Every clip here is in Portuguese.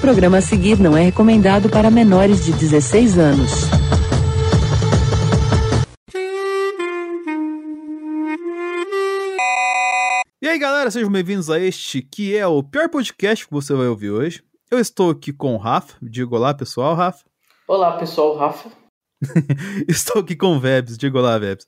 programa a seguir não é recomendado para menores de 16 anos. E aí, galera, sejam bem-vindos a este que é o pior podcast que você vai ouvir hoje. Eu estou aqui com o Rafa. Diga olá, pessoal, Rafa. Olá, pessoal, Rafa. estou aqui com o Vebs. Diga olá, Vebs.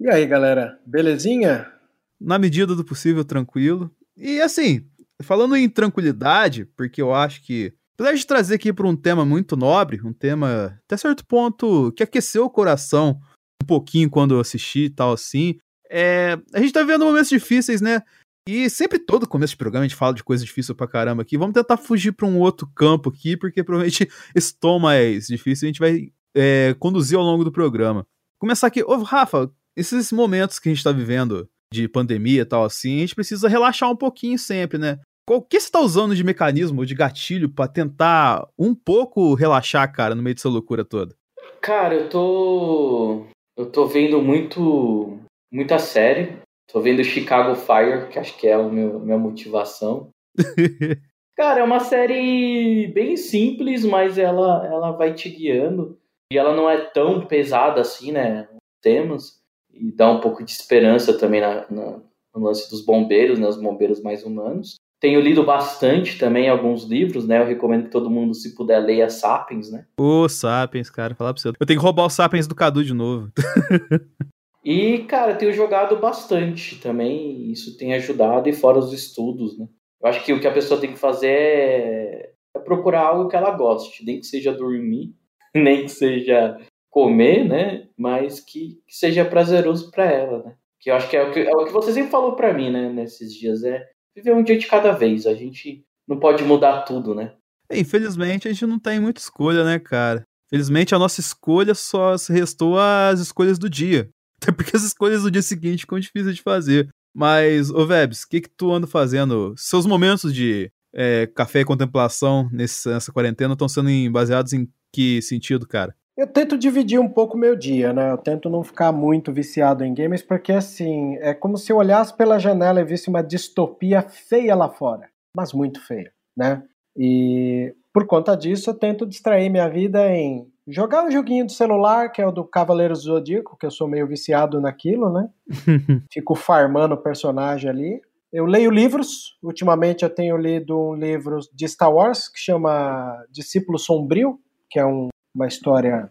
E aí, galera, belezinha? Na medida do possível, tranquilo. E assim, falando em tranquilidade, porque eu acho que, apesar de trazer aqui para um tema muito nobre, um tema até certo ponto que aqueceu o coração um pouquinho quando eu assisti e tal assim, é, a gente tá vivendo momentos difíceis, né? E sempre todo começo de programa a gente fala de coisa difícil pra caramba aqui. Vamos tentar fugir pra um outro campo aqui, porque provavelmente esse tom mais difícil a gente vai é, conduzir ao longo do programa. Começar aqui. Ô, Rafa, esses momentos que a gente tá vivendo de pandemia e tal assim, a gente precisa relaxar um pouquinho sempre, né? O que você tá usando de mecanismo, de gatilho para tentar um pouco relaxar, cara, no meio dessa loucura toda? Cara, eu tô. Eu tô vendo muito. muita série. Tô vendo Chicago Fire, que acho que é a minha motivação. Cara, é uma série bem simples, mas ela, ela vai te guiando. E ela não é tão pesada assim, né? Temas e dá um pouco de esperança também na, na, no lance dos bombeiros, né, os bombeiros mais humanos. Tenho lido bastante também alguns livros, né? Eu recomendo que todo mundo, se puder, leia Sapiens, né? Ô, Sapiens, cara, falar pra você. Eu tenho que roubar o Sapiens do Cadu de novo. e, cara, tenho jogado bastante também. Isso tem ajudado, e fora os estudos, né? Eu acho que o que a pessoa tem que fazer é, é procurar algo que ela goste, nem que seja dormir, nem que seja comer, né? Mas que, que seja prazeroso para ela, né? Que eu acho que é o que, é o que você sempre falou para mim, né? Nesses dias é viver um dia de cada vez. A gente não pode mudar tudo, né? É, infelizmente a gente não tem muita escolha, né, cara? Felizmente a nossa escolha só se restou às escolhas do dia. Até porque as escolhas do dia seguinte ficam difíceis de fazer. Mas, ô Vebs, o que que tu anda fazendo? Seus momentos de é, café e contemplação nesse, nessa quarentena estão sendo baseados em que sentido, cara? Eu tento dividir um pouco o meu dia, né? Eu tento não ficar muito viciado em games, porque assim, é como se eu olhasse pela janela e visse uma distopia feia lá fora, mas muito feia, né? E por conta disso eu tento distrair minha vida em jogar um joguinho do celular, que é o do Cavaleiros do Zodíaco, que eu sou meio viciado naquilo, né? Fico farmando o personagem ali. Eu leio livros. Ultimamente eu tenho lido um livro de Star Wars que chama Discípulo Sombrio, que é um uma história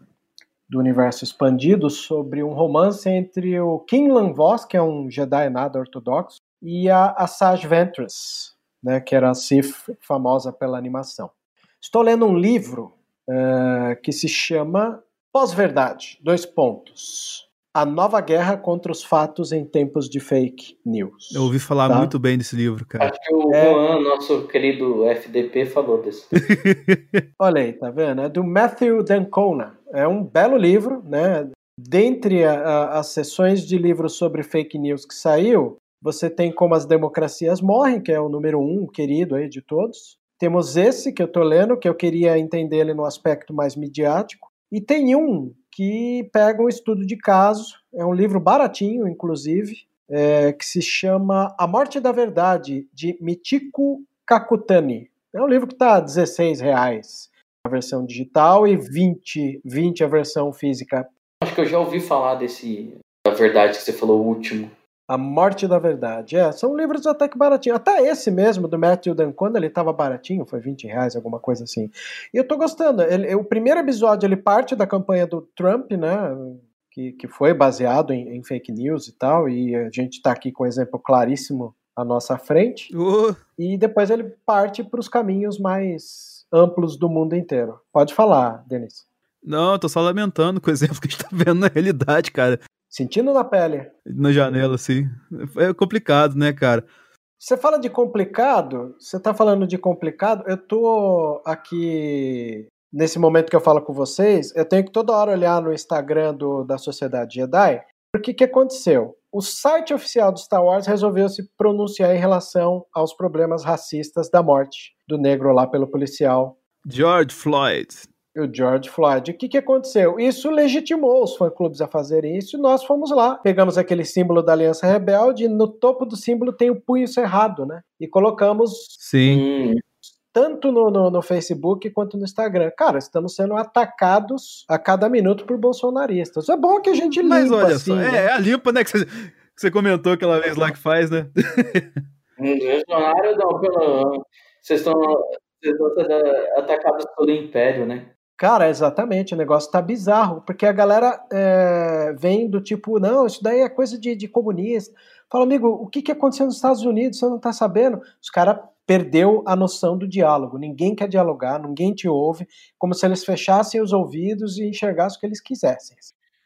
do universo expandido sobre um romance entre o Kinlan Voss, que é um Jedi nada ortodoxo, e a Asajj Ventress, né, que era a Sith famosa pela animação. Estou lendo um livro uh, que se chama Pós-Verdade, dois pontos. A Nova Guerra contra os Fatos em Tempos de Fake News. Eu ouvi falar tá? muito bem desse livro, cara. Acho que o é... Juan, nosso querido FDP, falou desse. Olha aí, tá vendo? É do Matthew Dancona. É um belo livro, né? Dentre a, a, as sessões de livros sobre fake news que saiu, você tem Como as Democracias Morrem, que é o número um, querido aí de todos. Temos esse que eu tô lendo, que eu queria entender ele no aspecto mais midiático. E tem um que pega um estudo de caso, é um livro baratinho, inclusive, é, que se chama A Morte da Verdade, de Michiko Kakutani. É um livro que está a 16 reais a versão digital e 20, 20 a versão física. Acho que eu já ouvi falar desse da verdade que você falou o último. A Morte da Verdade. É, são livros até que baratinhos. Até esse mesmo, do Matthew Dancona, ele estava baratinho, foi 20 reais, alguma coisa assim. E eu tô gostando. Ele, o primeiro episódio, ele parte da campanha do Trump, né? Que, que foi baseado em, em fake news e tal, e a gente está aqui com um exemplo claríssimo à nossa frente. Uh. E depois ele parte para os caminhos mais amplos do mundo inteiro. Pode falar, Denis. Não, eu tô só lamentando com o exemplo que a gente tá vendo na realidade, cara. Sentindo na pele. Na janela, sim. É complicado, né, cara? Você fala de complicado, você tá falando de complicado, eu tô aqui nesse momento que eu falo com vocês, eu tenho que toda hora olhar no Instagram do, da Sociedade Jedi, porque que aconteceu? O site oficial do Star Wars resolveu se pronunciar em relação aos problemas racistas da morte do negro lá pelo policial George Floyd o George Floyd. O que, que aconteceu? Isso legitimou os fã-clubes a fazerem isso e nós fomos lá. Pegamos aquele símbolo da Aliança Rebelde e no topo do símbolo tem o punho cerrado, né? E colocamos Sim. tanto no, no, no, Facebook quanto no Instagram. Cara, estamos sendo atacados a cada minuto por bolsonaristas. É bom que a gente limpa, Mas olha assim, só, né? é, é a limpa, né, que você, que você comentou aquela vez lá que faz, né? Bolsonaro não, pelo... Vocês estão, vocês estão sendo atacados pelo Império, né? Cara, exatamente, o negócio tá bizarro, porque a galera é, vem do tipo, não, isso daí é coisa de, de comunista. Fala, amigo, o que, que aconteceu nos Estados Unidos? Você não tá sabendo? Os caras perdeu a noção do diálogo. Ninguém quer dialogar, ninguém te ouve, como se eles fechassem os ouvidos e enxergassem o que eles quisessem.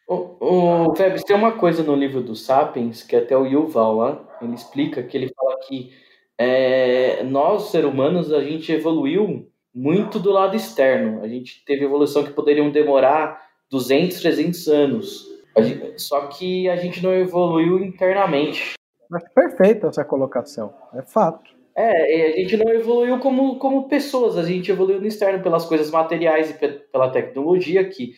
O, Febs, tem uma coisa no livro do Sapiens, que até o Yuval ele explica que ele fala que é, nós, seres humanos, a gente evoluiu muito do lado externo. A gente teve evolução que poderiam demorar 200, 300 anos. Gente, só que a gente não evoluiu internamente. Mas perfeita essa colocação, é fato. É, a gente não evoluiu como, como pessoas, a gente evoluiu no externo pelas coisas materiais e pela tecnologia que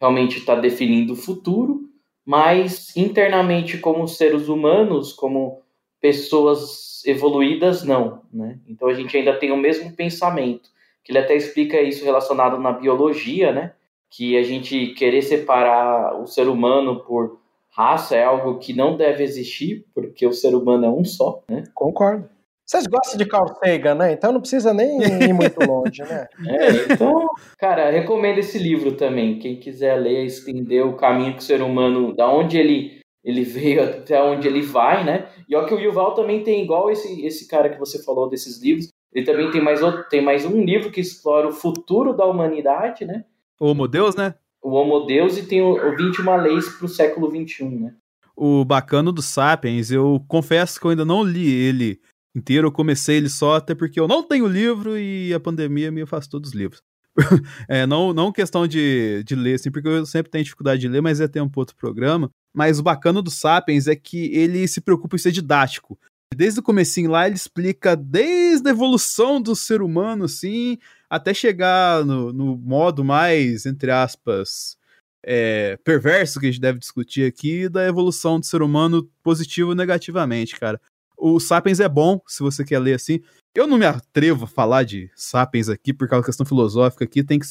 realmente está definindo o futuro, mas internamente como seres humanos, como pessoas evoluídas, não, né? Então a gente ainda tem o mesmo pensamento, que ele até explica isso relacionado na biologia, né? Que a gente querer separar o ser humano por raça é algo que não deve existir, porque o ser humano é um só, né? Concordo. Vocês gostam de Carl Sagan, né? Então não precisa nem ir muito longe, né? É, então, cara, recomendo esse livro também. Quem quiser ler, estender o caminho que o ser humano, da onde ele, ele veio até onde ele vai, né? E ó que o Yuval também tem igual esse, esse cara que você falou desses livros. Ele também tem mais, outro, tem mais um livro que explora o futuro da humanidade, né? O Homo Deus, né? O Homo Deus e tem o, o 21 Leis para o século XXI, né? O bacana do Sapiens, eu confesso que eu ainda não li ele inteiro. Eu comecei ele só até porque eu não tenho livro e a pandemia me afastou dos livros. é, não, não questão de, de ler, assim, porque eu sempre tenho dificuldade de ler, mas é tempo outro programa. Mas o bacana do Sapiens é que ele se preocupa em ser didático. Desde o comecinho lá, ele explica desde a evolução do ser humano, assim, até chegar no, no modo mais, entre aspas, é, perverso que a gente deve discutir aqui, da evolução do ser humano positivo e negativamente, cara. O Sapiens é bom, se você quer ler assim. Eu não me atrevo a falar de Sapiens aqui, por causa da questão filosófica aqui, tem que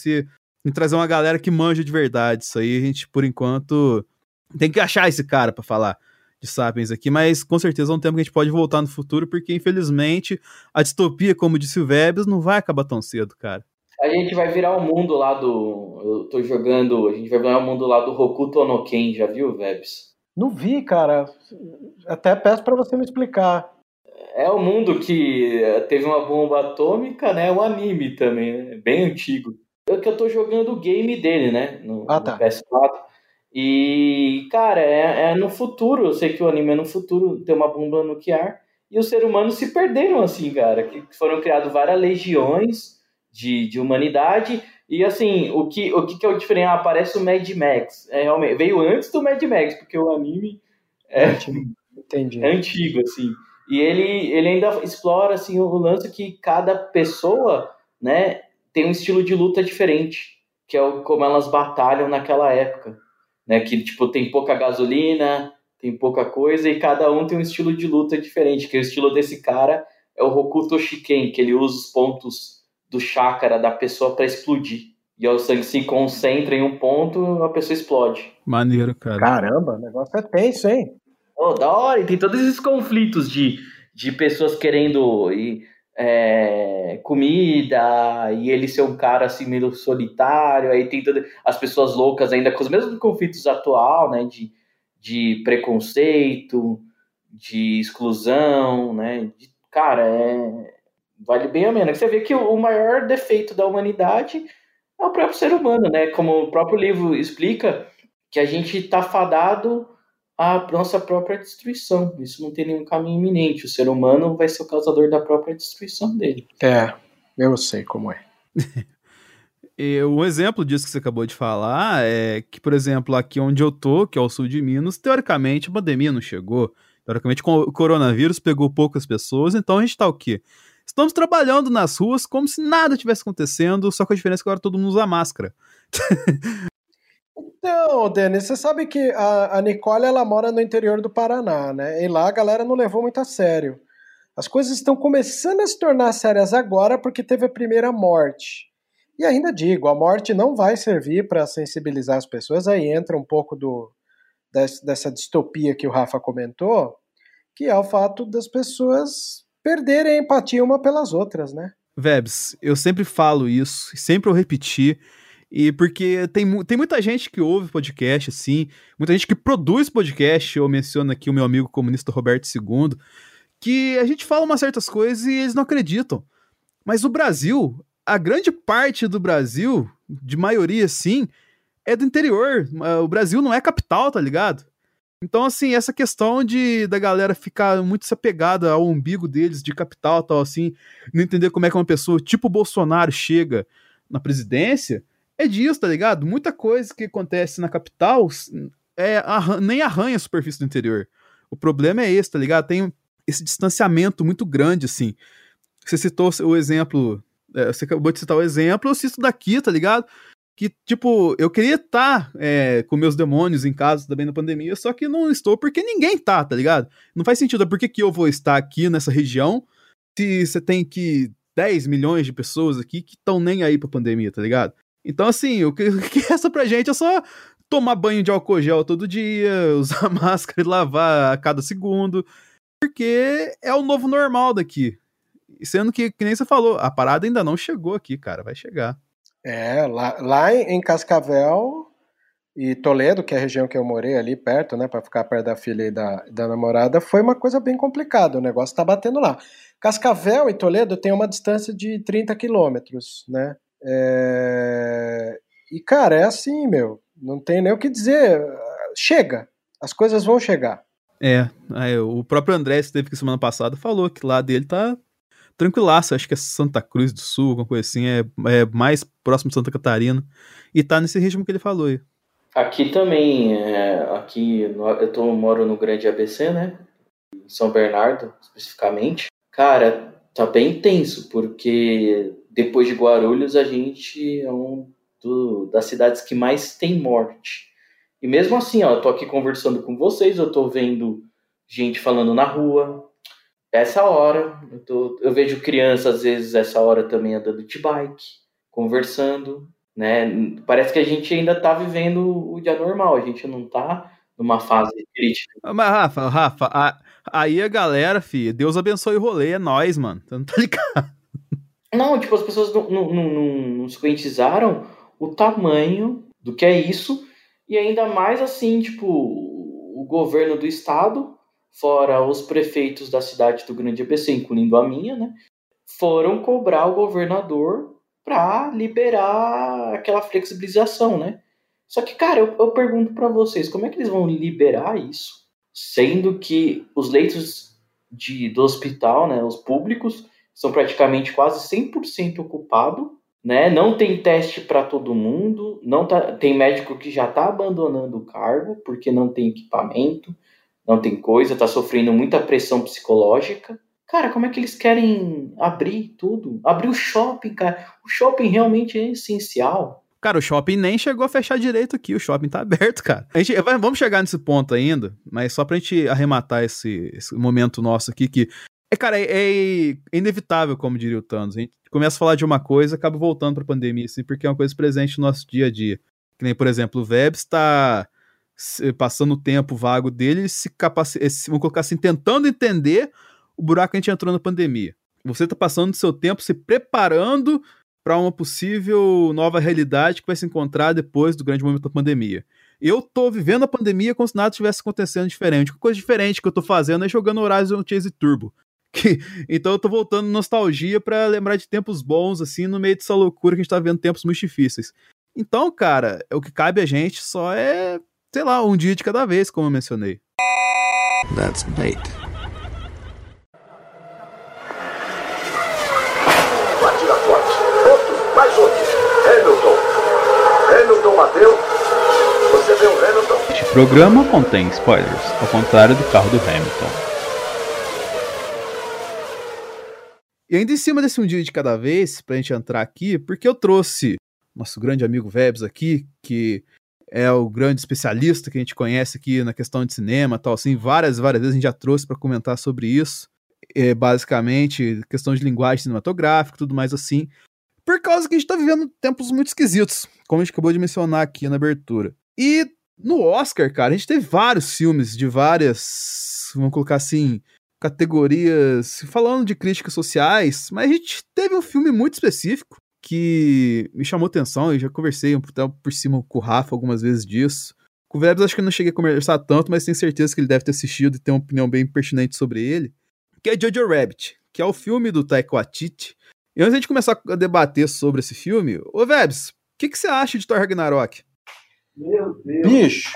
que trazer uma galera que manja de verdade. Isso aí a gente, por enquanto, tem que achar esse cara para falar de Sapiens aqui, mas com certeza é um tempo que a gente pode voltar no futuro, porque infelizmente a distopia, como disse o Vebs, não vai acabar tão cedo, cara. A gente vai virar o um mundo lá do. Eu tô jogando. A gente vai virar o um mundo lá do Hokuto no Ken, já viu, Vebs? Não vi, cara. Até peço para você me explicar. É o um mundo que teve uma bomba atômica, né? O anime também, né? bem antigo. Eu que eu tô jogando o game dele, né? No, ah, tá. no PS4. E, cara, é, é, no futuro. Eu sei que o anime é no futuro, tem uma bomba nuclear. E os seres humanos se perderam, assim, cara. Que foram criadas várias legiões de, de humanidade e assim, o que, o que, que é o diferente? Ah, aparece o Mad Max. É, realmente, veio antes do Mad Max, porque o anime é, Entendi. é antigo, assim. E ele, ele ainda explora assim, o lance que cada pessoa né, tem um estilo de luta diferente, que é o, como elas batalham naquela época. Né, que tipo, tem pouca gasolina, tem pouca coisa, e cada um tem um estilo de luta diferente. Que o estilo desse cara é o Hokuto Shiken, que ele usa os pontos do chakra da pessoa para explodir. E o sangue se concentra em um ponto, a pessoa explode. Maneiro, cara. Caramba, o negócio é tenso, hein? Oh, da hora, e tem todos esses conflitos de, de pessoas querendo e, é, comida, e ele ser um cara assim meio solitário, aí tem todas as pessoas loucas ainda com os mesmos conflitos atual, né? De, de preconceito, de exclusão, né? De, cara, é, vale bem a pena. Você vê que o maior defeito da humanidade é o próprio ser humano, né? Como o próprio livro explica, que a gente está fadado à nossa própria destruição. Isso não tem nenhum caminho iminente. O ser humano vai ser o causador da própria destruição dele. É, eu sei como é. E um exemplo disso que você acabou de falar é que, por exemplo, aqui onde eu tô, que é o sul de Minas, teoricamente a pandemia não chegou. Teoricamente o coronavírus pegou poucas pessoas, então a gente tá o quê? Estamos trabalhando nas ruas como se nada tivesse acontecendo, só com a diferença que agora todo mundo usa máscara. Então, Denis, você sabe que a, a Nicole ela mora no interior do Paraná, né? E lá a galera não levou muito a sério. As coisas estão começando a se tornar sérias agora porque teve a primeira morte. E ainda digo, a morte não vai servir para sensibilizar as pessoas, aí entra um pouco do, dessa distopia que o Rafa comentou, que é o fato das pessoas perderem a empatia uma pelas outras, né? Vebs, eu sempre falo isso, sempre eu repetir, e porque tem, tem muita gente que ouve podcast, assim, muita gente que produz podcast, eu menciono aqui o meu amigo comunista Roberto II, que a gente fala umas certas coisas e eles não acreditam. Mas o Brasil, a grande parte do Brasil, de maioria sim, é do interior. O Brasil não é capital, tá ligado? Então, assim, essa questão de da galera ficar muito se apegada ao umbigo deles de capital tal, assim, não entender como é que uma pessoa tipo Bolsonaro chega na presidência, é disso, tá ligado? Muita coisa que acontece na capital é, arran nem arranha a superfície do interior. O problema é esse, tá ligado? Tem esse distanciamento muito grande, assim. Você citou o exemplo, é, você acabou de citar o exemplo, eu cito daqui, tá ligado? que, tipo, eu queria estar tá, é, com meus demônios em casa também na pandemia, só que não estou porque ninguém tá, tá ligado? Não faz sentido, por que, que eu vou estar aqui nessa região se você tem que 10 milhões de pessoas aqui que estão nem aí pra pandemia, tá ligado? Então, assim, o que, o que resta pra gente é só tomar banho de álcool gel todo dia, usar máscara e lavar a cada segundo, porque é o novo normal daqui. Sendo que, que nem você falou, a parada ainda não chegou aqui, cara, vai chegar. É, lá, lá em Cascavel e Toledo, que é a região que eu morei ali perto, né, para ficar perto da filha e da, da namorada, foi uma coisa bem complicada. O negócio tá batendo lá. Cascavel e Toledo tem uma distância de 30 quilômetros, né? É... E, cara, é assim, meu. Não tem nem o que dizer. Chega. As coisas vão chegar. É, o próprio André, que esteve aqui semana passada, falou que lá dele tá tranquilaço, acho que é Santa Cruz do Sul, alguma coisa assim, é, é mais próximo de Santa Catarina, e tá nesse ritmo que ele falou aí. Aqui também, é, aqui eu tô, moro no Grande ABC, né, em São Bernardo, especificamente. Cara, tá bem tenso, porque depois de Guarulhos a gente é um do, das cidades que mais tem morte. E mesmo assim, ó, eu tô aqui conversando com vocês, eu tô vendo gente falando na rua, essa hora, eu, tô, eu vejo criança, às vezes, essa hora também andando de bike, conversando, né? Parece que a gente ainda tá vivendo o dia normal, a gente não tá numa fase crítica. Mas, Rafa, Rafa, a, aí a galera, fi, Deus abençoe o rolê, é nós, mano. Você não tá ligado? Não, tipo, as pessoas não, não, não, não se conscientizaram o tamanho do que é isso, e ainda mais assim, tipo, o governo do estado fora os prefeitos da cidade do Grande ABC, incluindo a minha, né, foram cobrar o governador para liberar aquela flexibilização, né? Só que, cara, eu, eu pergunto para vocês, como é que eles vão liberar isso, sendo que os leitos de, do hospital, né, os públicos, são praticamente quase 100% ocupados, né? Não tem teste para todo mundo, não tá, tem médico que já está abandonando o cargo porque não tem equipamento, não tem coisa, tá sofrendo muita pressão psicológica. Cara, como é que eles querem abrir tudo? Abrir o shopping, cara. O shopping realmente é essencial. Cara, o shopping nem chegou a fechar direito aqui, o shopping tá aberto, cara. A gente, vamos chegar nesse ponto ainda, mas só pra gente arrematar esse, esse momento nosso aqui, que é, cara, é, é, inevitável, como diria o Thanos. A gente começa a falar de uma coisa, acaba voltando pra pandemia, assim, porque é uma coisa presente no nosso dia a dia. Que nem, por exemplo, o Vebs está passando o tempo vago dele, se capaci vamos colocar assim, tentando entender o buraco que a gente entrou na pandemia. Você está passando seu tempo se preparando para uma possível nova realidade que vai se encontrar depois do grande momento da pandemia. Eu tô vivendo a pandemia como se nada tivesse acontecendo diferente. Uma coisa diferente que eu tô fazendo é jogando Horizon Chase Turbo. Que, então eu tô voltando nostalgia para lembrar de tempos bons, assim, no meio dessa loucura que a gente tá vendo tempos muito difíceis. Então, cara, o que cabe a gente só é sei lá, um dia de cada vez, como eu mencionei. That's bait. Batida forte. Outro, mais outro. Hamilton. Hamilton bateu. Você vê o Hamilton? Este programa contém spoilers, ao contrário do carro do Hamilton. E ainda em cima desse um dia de cada vez, pra gente entrar aqui, porque eu trouxe nosso grande amigo Vebs aqui, que é o grande especialista que a gente conhece aqui na questão de cinema, tal assim, várias várias vezes a gente já trouxe para comentar sobre isso. é, basicamente, questão de linguagem cinematográfica, tudo mais assim, por causa que a gente tá vivendo tempos muito esquisitos, como a gente acabou de mencionar aqui na abertura. E no Oscar, cara, a gente teve vários filmes de várias, vamos colocar assim, categorias, falando de críticas sociais, mas a gente teve um filme muito específico que me chamou atenção, e já conversei um por cima com o Rafa algumas vezes disso. Com o Vebs acho que eu não cheguei a conversar tanto, mas tenho certeza que ele deve ter assistido e tem uma opinião bem pertinente sobre ele, que é Jojo Rabbit, que é o filme do Taika Waititi. E antes de a gente começar a debater sobre esse filme, ô Vebs, o que, que você acha de Thor Ragnarok? Meu Deus. Bicho.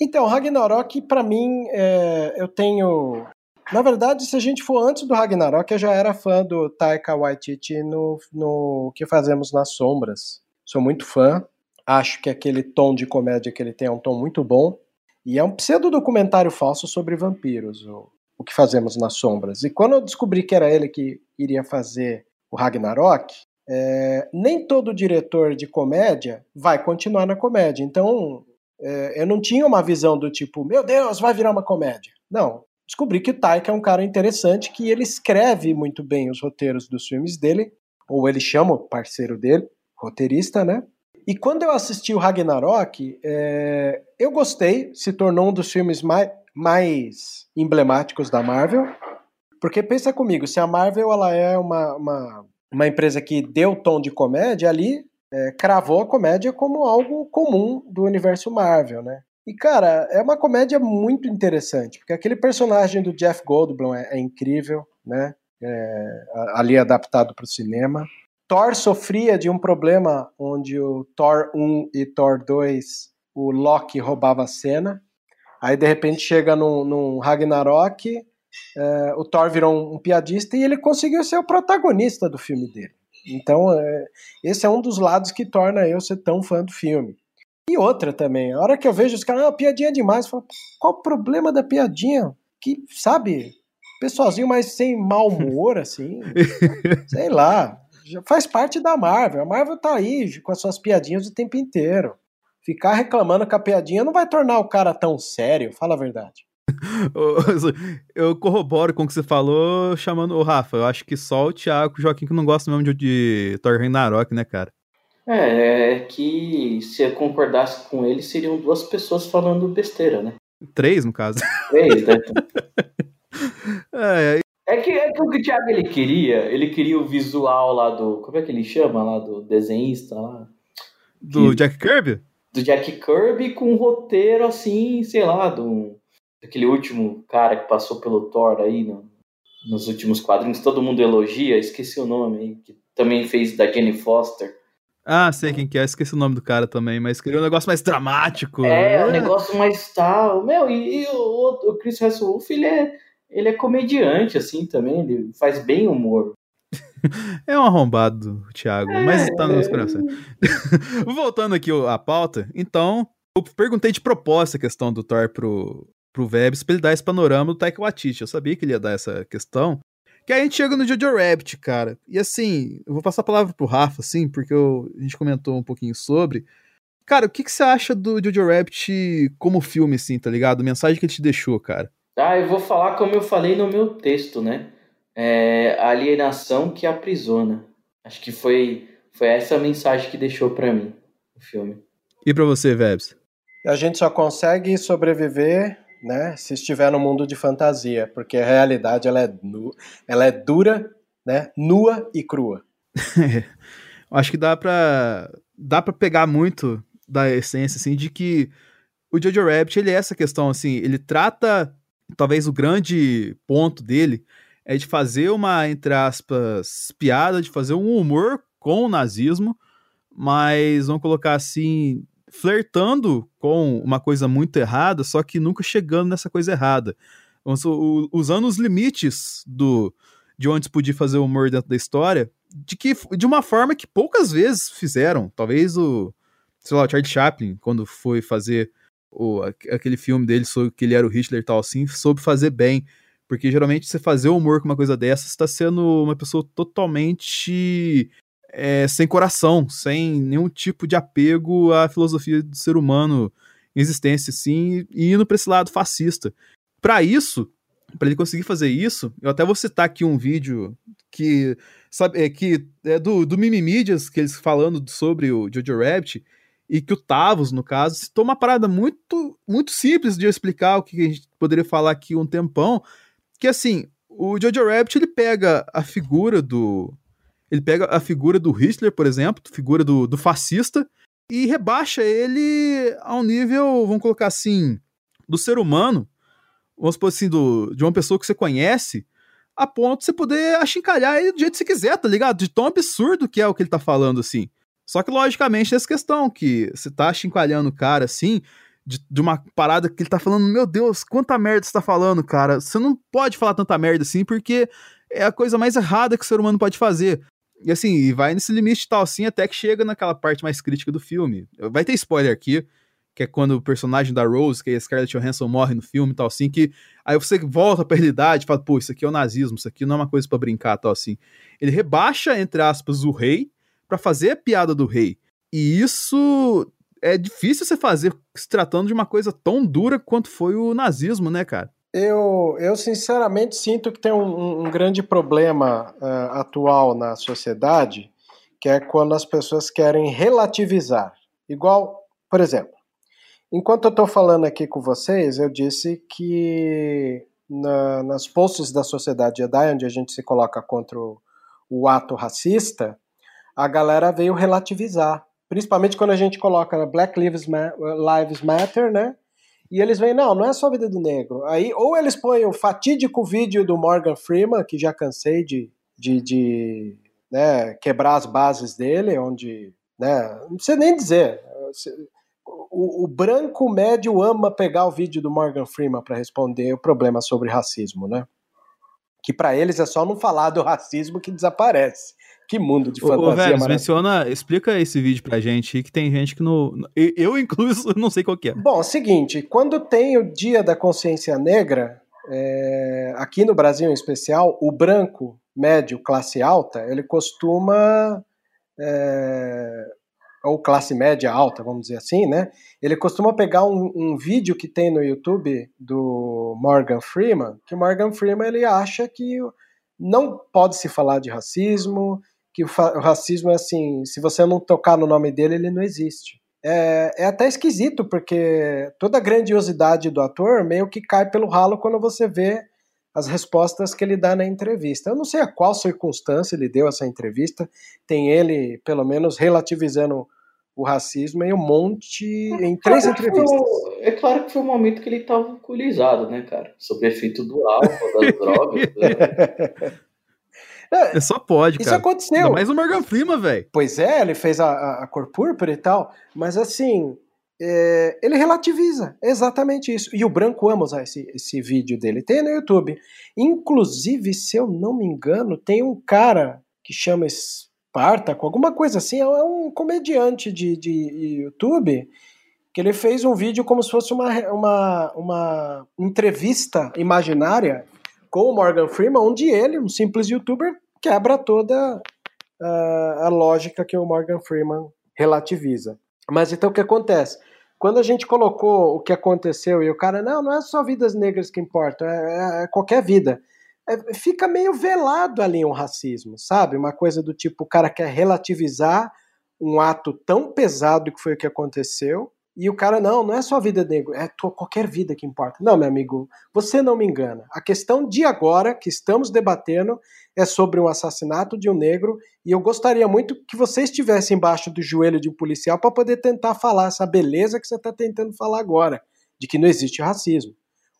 Então, Ragnarok, para mim, é, eu tenho na verdade, se a gente for antes do Ragnarok, eu já era fã do Taika Waititi no, no Que Fazemos nas Sombras. Sou muito fã. Acho que aquele tom de comédia que ele tem é um tom muito bom. E é um pseudo-documentário falso sobre vampiros, o, o Que Fazemos nas Sombras. E quando eu descobri que era ele que iria fazer o Ragnarok, é, nem todo diretor de comédia vai continuar na comédia. Então, é, eu não tinha uma visão do tipo, meu Deus, vai virar uma comédia. Não, descobri que o Taika é um cara interessante, que ele escreve muito bem os roteiros dos filmes dele, ou ele chama o parceiro dele, roteirista, né? E quando eu assisti o Ragnarok, é, eu gostei, se tornou um dos filmes mais, mais emblemáticos da Marvel, porque pensa comigo, se a Marvel ela é uma, uma, uma empresa que deu tom de comédia, ali é, cravou a comédia como algo comum do universo Marvel, né? E, cara, é uma comédia muito interessante, porque aquele personagem do Jeff Goldblum é, é incrível, né? É, ali adaptado para o cinema. Thor sofria de um problema onde o Thor 1 e Thor 2, o Loki roubava a cena. Aí, de repente, chega num, num Ragnarok, é, o Thor virou um, um, piadista e ele conseguiu ser o protagonista do filme dele. Então, é, esse é um dos lados que torna eu ser tão fã do filme. E outra também, a hora que eu vejo os caras, ah, piadinha é demais, eu falo, qual o problema da piadinha? Que, sabe, pessoalzinho mais sem mau humor, assim, sei lá, já faz parte da Marvel. A Marvel tá aí com as suas piadinhas o tempo inteiro. Ficar reclamando com a piadinha não vai tornar o cara tão sério, fala a verdade. eu corroboro com o que você falou, chamando o Rafa. Eu acho que só o Thiago e o Joaquim que não gostam mesmo de, de Thor Ragnarok, né, cara? É, é que se eu concordasse com ele, seriam duas pessoas falando besteira, né? Três, no caso. Três, né? é, é, que, é que o que o Thiago ele queria, ele queria o visual lá do. Como é que ele chama lá? Do desenhista lá? Do que, Jack Kirby? Do Jack Kirby com um roteiro assim, sei lá, do, daquele último cara que passou pelo Thor aí no, nos últimos quadrinhos, todo mundo elogia, esqueci o nome aí, que também fez da Jenny Foster. Ah, sei quem que é, esqueci o nome do cara também, mas queria um negócio mais dramático. É, um negócio mais tal. Meu, e, e o, o, Chris Hemsworth, ele é, ele é comediante, assim, também, ele faz bem humor. é um arrombado, Thiago, é, mas tá no nosso coração. Voltando aqui à pauta, então, eu perguntei de propósito a questão do Thor pro, pro Vebs pra ele dar esse panorama do Taika Waititi. Eu sabia que ele ia dar essa questão, que aí a gente chega no Jojo Rabbit, cara. E assim, eu vou passar a palavra pro Rafa, assim, porque eu, a gente comentou um pouquinho sobre. Cara, o que, que você acha do Jojo Rabbit como filme, assim, tá ligado? A mensagem que ele te deixou, cara. Ah, eu vou falar como eu falei no meu texto, né? É, a alienação que aprisiona. Acho que foi, foi essa a mensagem que deixou para mim o filme. E para você, Vebs? A gente só consegue sobreviver né, se estiver no mundo de fantasia, porque a realidade ela é, nu, ela é dura, né, nua e crua. Acho que dá para dá para pegar muito da essência assim de que o Jojo Rabbit ele é essa questão assim, ele trata talvez o grande ponto dele é de fazer uma entre aspas piada, de fazer um humor com o nazismo, mas vamos colocar assim, flertando com uma coisa muito errada, só que nunca chegando nessa coisa errada. Usando os limites do de onde se podia fazer o humor dentro da história, de que de uma forma que poucas vezes fizeram. Talvez o, sei lá, o Charlie Chaplin, quando foi fazer o, aquele filme dele sobre que ele era o Hitler e tal assim, soube fazer bem. Porque geralmente você fazer humor com uma coisa dessa, está sendo uma pessoa totalmente é, sem coração, sem nenhum tipo de apego à filosofia do ser humano em existência, assim, e indo para esse lado fascista. Para isso, para ele conseguir fazer isso, eu até vou citar aqui um vídeo que sabe é que é do, do Mimimídias, que eles falando sobre o Jojo Rabbit e que o Tavos, no caso, citou uma parada muito muito simples de eu explicar o que a gente poderia falar aqui um tempão, que assim, o Jojo Rabbit ele pega a figura do ele pega a figura do Hitler, por exemplo, figura do, do fascista, e rebaixa ele a um nível, vamos colocar assim, do ser humano, vamos supor assim, do, de uma pessoa que você conhece, a ponto de você poder achincalhar ele do jeito que você quiser, tá ligado? De tão absurdo que é o que ele tá falando, assim. Só que, logicamente, essa questão que você tá achincalhando o cara, assim, de, de, uma parada que ele tá falando, meu Deus, quanta merda você tá falando, cara. Você não pode falar tanta merda assim, porque é a coisa mais errada que o ser humano pode fazer. E assim, e vai nesse limite tal assim, até que chega naquela parte mais crítica do filme. Vai ter spoiler aqui, que é quando o personagem da Rose, que é a Scarlett Johansson, morre no filme tal assim, que aí você volta pra realidade e fala, pô, isso aqui é o nazismo, isso aqui não é uma coisa para brincar tal assim. Ele rebaixa, entre aspas, o rei para fazer a piada do rei. E isso é difícil você fazer se tratando de uma coisa tão dura quanto foi o nazismo, né, cara? Eu, eu sinceramente sinto que tem um, um grande problema uh, atual na sociedade, que é quando as pessoas querem relativizar. Igual, por exemplo, enquanto eu estou falando aqui com vocês, eu disse que na, nas posts da Sociedade Jedi, onde a gente se coloca contra o, o ato racista, a galera veio relativizar. Principalmente quando a gente coloca Black Lives, Lives Matter, né? E eles vêm, não, não é só a vida do negro. Aí, ou eles põem o fatídico vídeo do Morgan Freeman, que já cansei de, de, de né, quebrar as bases dele, onde, né, não precisa nem dizer. O, o, branco médio ama pegar o vídeo do Morgan Freeman para responder o problema sobre racismo, né? Que para eles é só não falar do racismo que desaparece. Que mundo de fantasia ô, menciona, explica esse vídeo pra gente que tem gente que não. Eu, incluso, não sei qual que é. Bom, é o seguinte: quando tem o Dia da Consciência Negra, é, aqui no Brasil em especial, o branco médio, classe alta, ele costuma. É, ou classe média alta, vamos dizer assim, né? Ele costuma pegar um, um, vídeo que tem no YouTube do Morgan Freeman, que o Morgan Freeman ele acha que não pode se falar de racismo, que o, o, racismo é assim, se você não tocar no nome dele, ele não existe. É, é até esquisito, porque toda a grandiosidade do ator meio que cai pelo ralo quando você vê as respostas que ele dá na entrevista. Eu não sei a qual circunstância ele deu essa entrevista, tem ele, pelo menos, relativizando o racismo em um monte, é em três entrevistas. Foi, é claro que foi um momento que ele estava alcoolizado, né, cara? Sob efeito do álcool, das drogas. Né? É, só pode, Isso cara. Isso aconteceu. Ainda mais o Morgan Freeman, velho. Pois é, ele fez a, a, cor púrpura e tal, mas assim, é, ele relativiza exatamente isso. E o Branco ama usar esse, esse vídeo dele. Tem no YouTube. Inclusive, se eu não me engano, tem um cara que chama Spartaco, alguma coisa assim, é um comediante de, de YouTube que ele fez um vídeo como se fosse uma, uma, uma entrevista imaginária com o Morgan Freeman, onde ele, um simples youtuber, quebra toda uh, a lógica que o Morgan Freeman relativiza. Mas então o que acontece? Quando a gente colocou o que aconteceu e o cara, não, não é só vidas negras que importam, é, é, é qualquer vida. É, fica meio velado ali um racismo, sabe? Uma coisa do tipo, o cara quer relativizar um ato tão pesado que foi o que aconteceu, e o cara, não, não é só a vida negro, é tua, qualquer vida que importa. Não, meu amigo, você não me engana. A questão de agora, que estamos debatendo, é sobre um assassinato de um negro, e eu gostaria muito que você estivesse embaixo do joelho de um policial para poder tentar falar essa beleza que você está tentando falar agora, de que não existe racismo.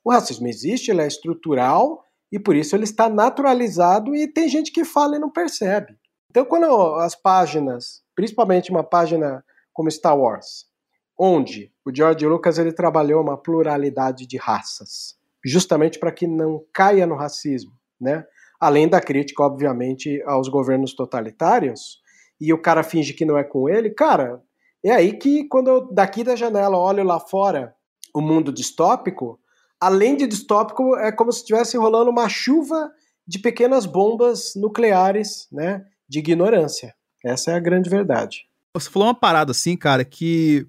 O racismo existe, ele é estrutural, e por isso ele está naturalizado, e tem gente que fala e não percebe. Então, quando as páginas, principalmente uma página como Star Wars, onde o George Lucas ele trabalhou uma pluralidade de raças, justamente para que não caia no racismo, né? Além da crítica, obviamente, aos governos totalitários, e o cara finge que não é com ele, cara, é aí que quando eu daqui da janela olho lá fora o mundo distópico, além de distópico, é como se estivesse rolando uma chuva de pequenas bombas nucleares, né, de ignorância. Essa é a grande verdade. Você falou uma parada assim, cara, que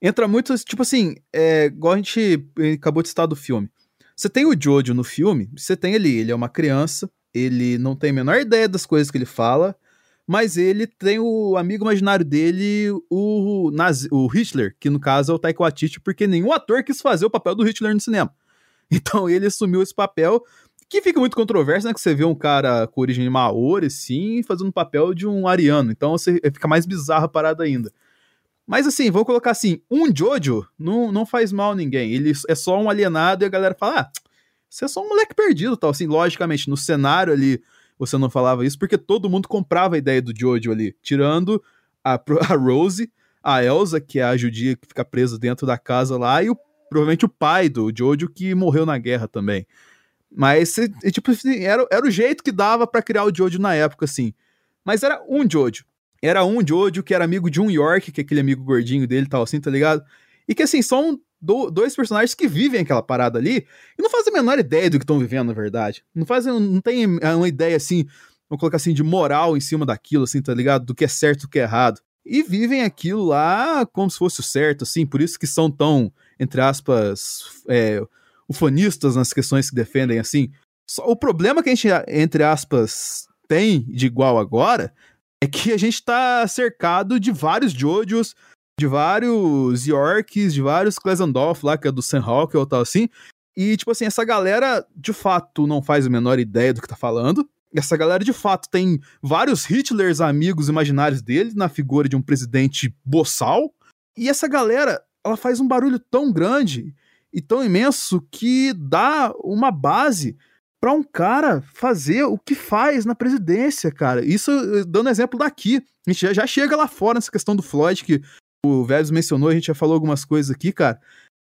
entra muito, tipo assim, é, igual a gente acabou de citar do filme. Você tem o Jojo no filme, você tem ali, ele é uma criança, ele não tem a menor ideia das coisas que ele fala, mas ele tem o amigo imaginário dele, o, Nazi, o Hitler, que no caso é o Taika Waititi, porque nenhum ator quis fazer o papel do Hitler no cinema. Então ele assumiu esse papel, que fica muito controverso, né? Que você vê um cara com origem maori, sim, fazendo o papel de um ariano. Então você, fica mais bizarra a parada ainda. Mas assim, vamos colocar assim, um Jojo não, não faz mal a ninguém. Ele é só um alienado e a galera fala, ah, você é só um moleque perdido, tal. Assim, logicamente, no cenário ali você não falava isso, porque todo mundo comprava a ideia do Jojo ali, tirando a, a Rose, a Elsa, que é a judia que fica presa dentro da casa lá, e o, provavelmente o pai do Jojo, que morreu na guerra também. Mas, tipo assim, era, era o jeito que dava para criar o Jojo na época, assim. Mas era um Jojo. Era um Jojo que era amigo de um York, que é aquele amigo gordinho dele e tal, assim, tá ligado? E que, assim, são do, dois personagens que vivem aquela parada ali e não fazem a menor ideia do que estão vivendo, na verdade. Não fazem, não tem uma ideia, assim, vamos colocar assim, de moral em cima daquilo, assim, tá ligado? Do que é certo do que é errado. E vivem aquilo lá como se fosse o certo, assim, por isso que são tão, entre aspas, é, ufanistas nas questões que defendem, assim. Só, o problema que a gente, entre aspas, tem de igual agora é que a gente tá cercado de vários Jojos, de vários Yorks, de vários Klesandorf lá, que é do Sam Hawk ou tal assim. E, tipo assim, essa galera de fato não faz a menor ideia do que tá falando. Essa galera de fato tem vários Hitlers amigos imaginários dele, na figura de um presidente boçal. E essa galera, ela faz um barulho tão grande e tão imenso que dá uma base para um cara fazer o que faz na presidência, cara. Isso dando exemplo daqui. A gente já, já chega lá fora nessa questão do Floyd, que o Vélez mencionou, a gente já falou algumas coisas aqui, cara.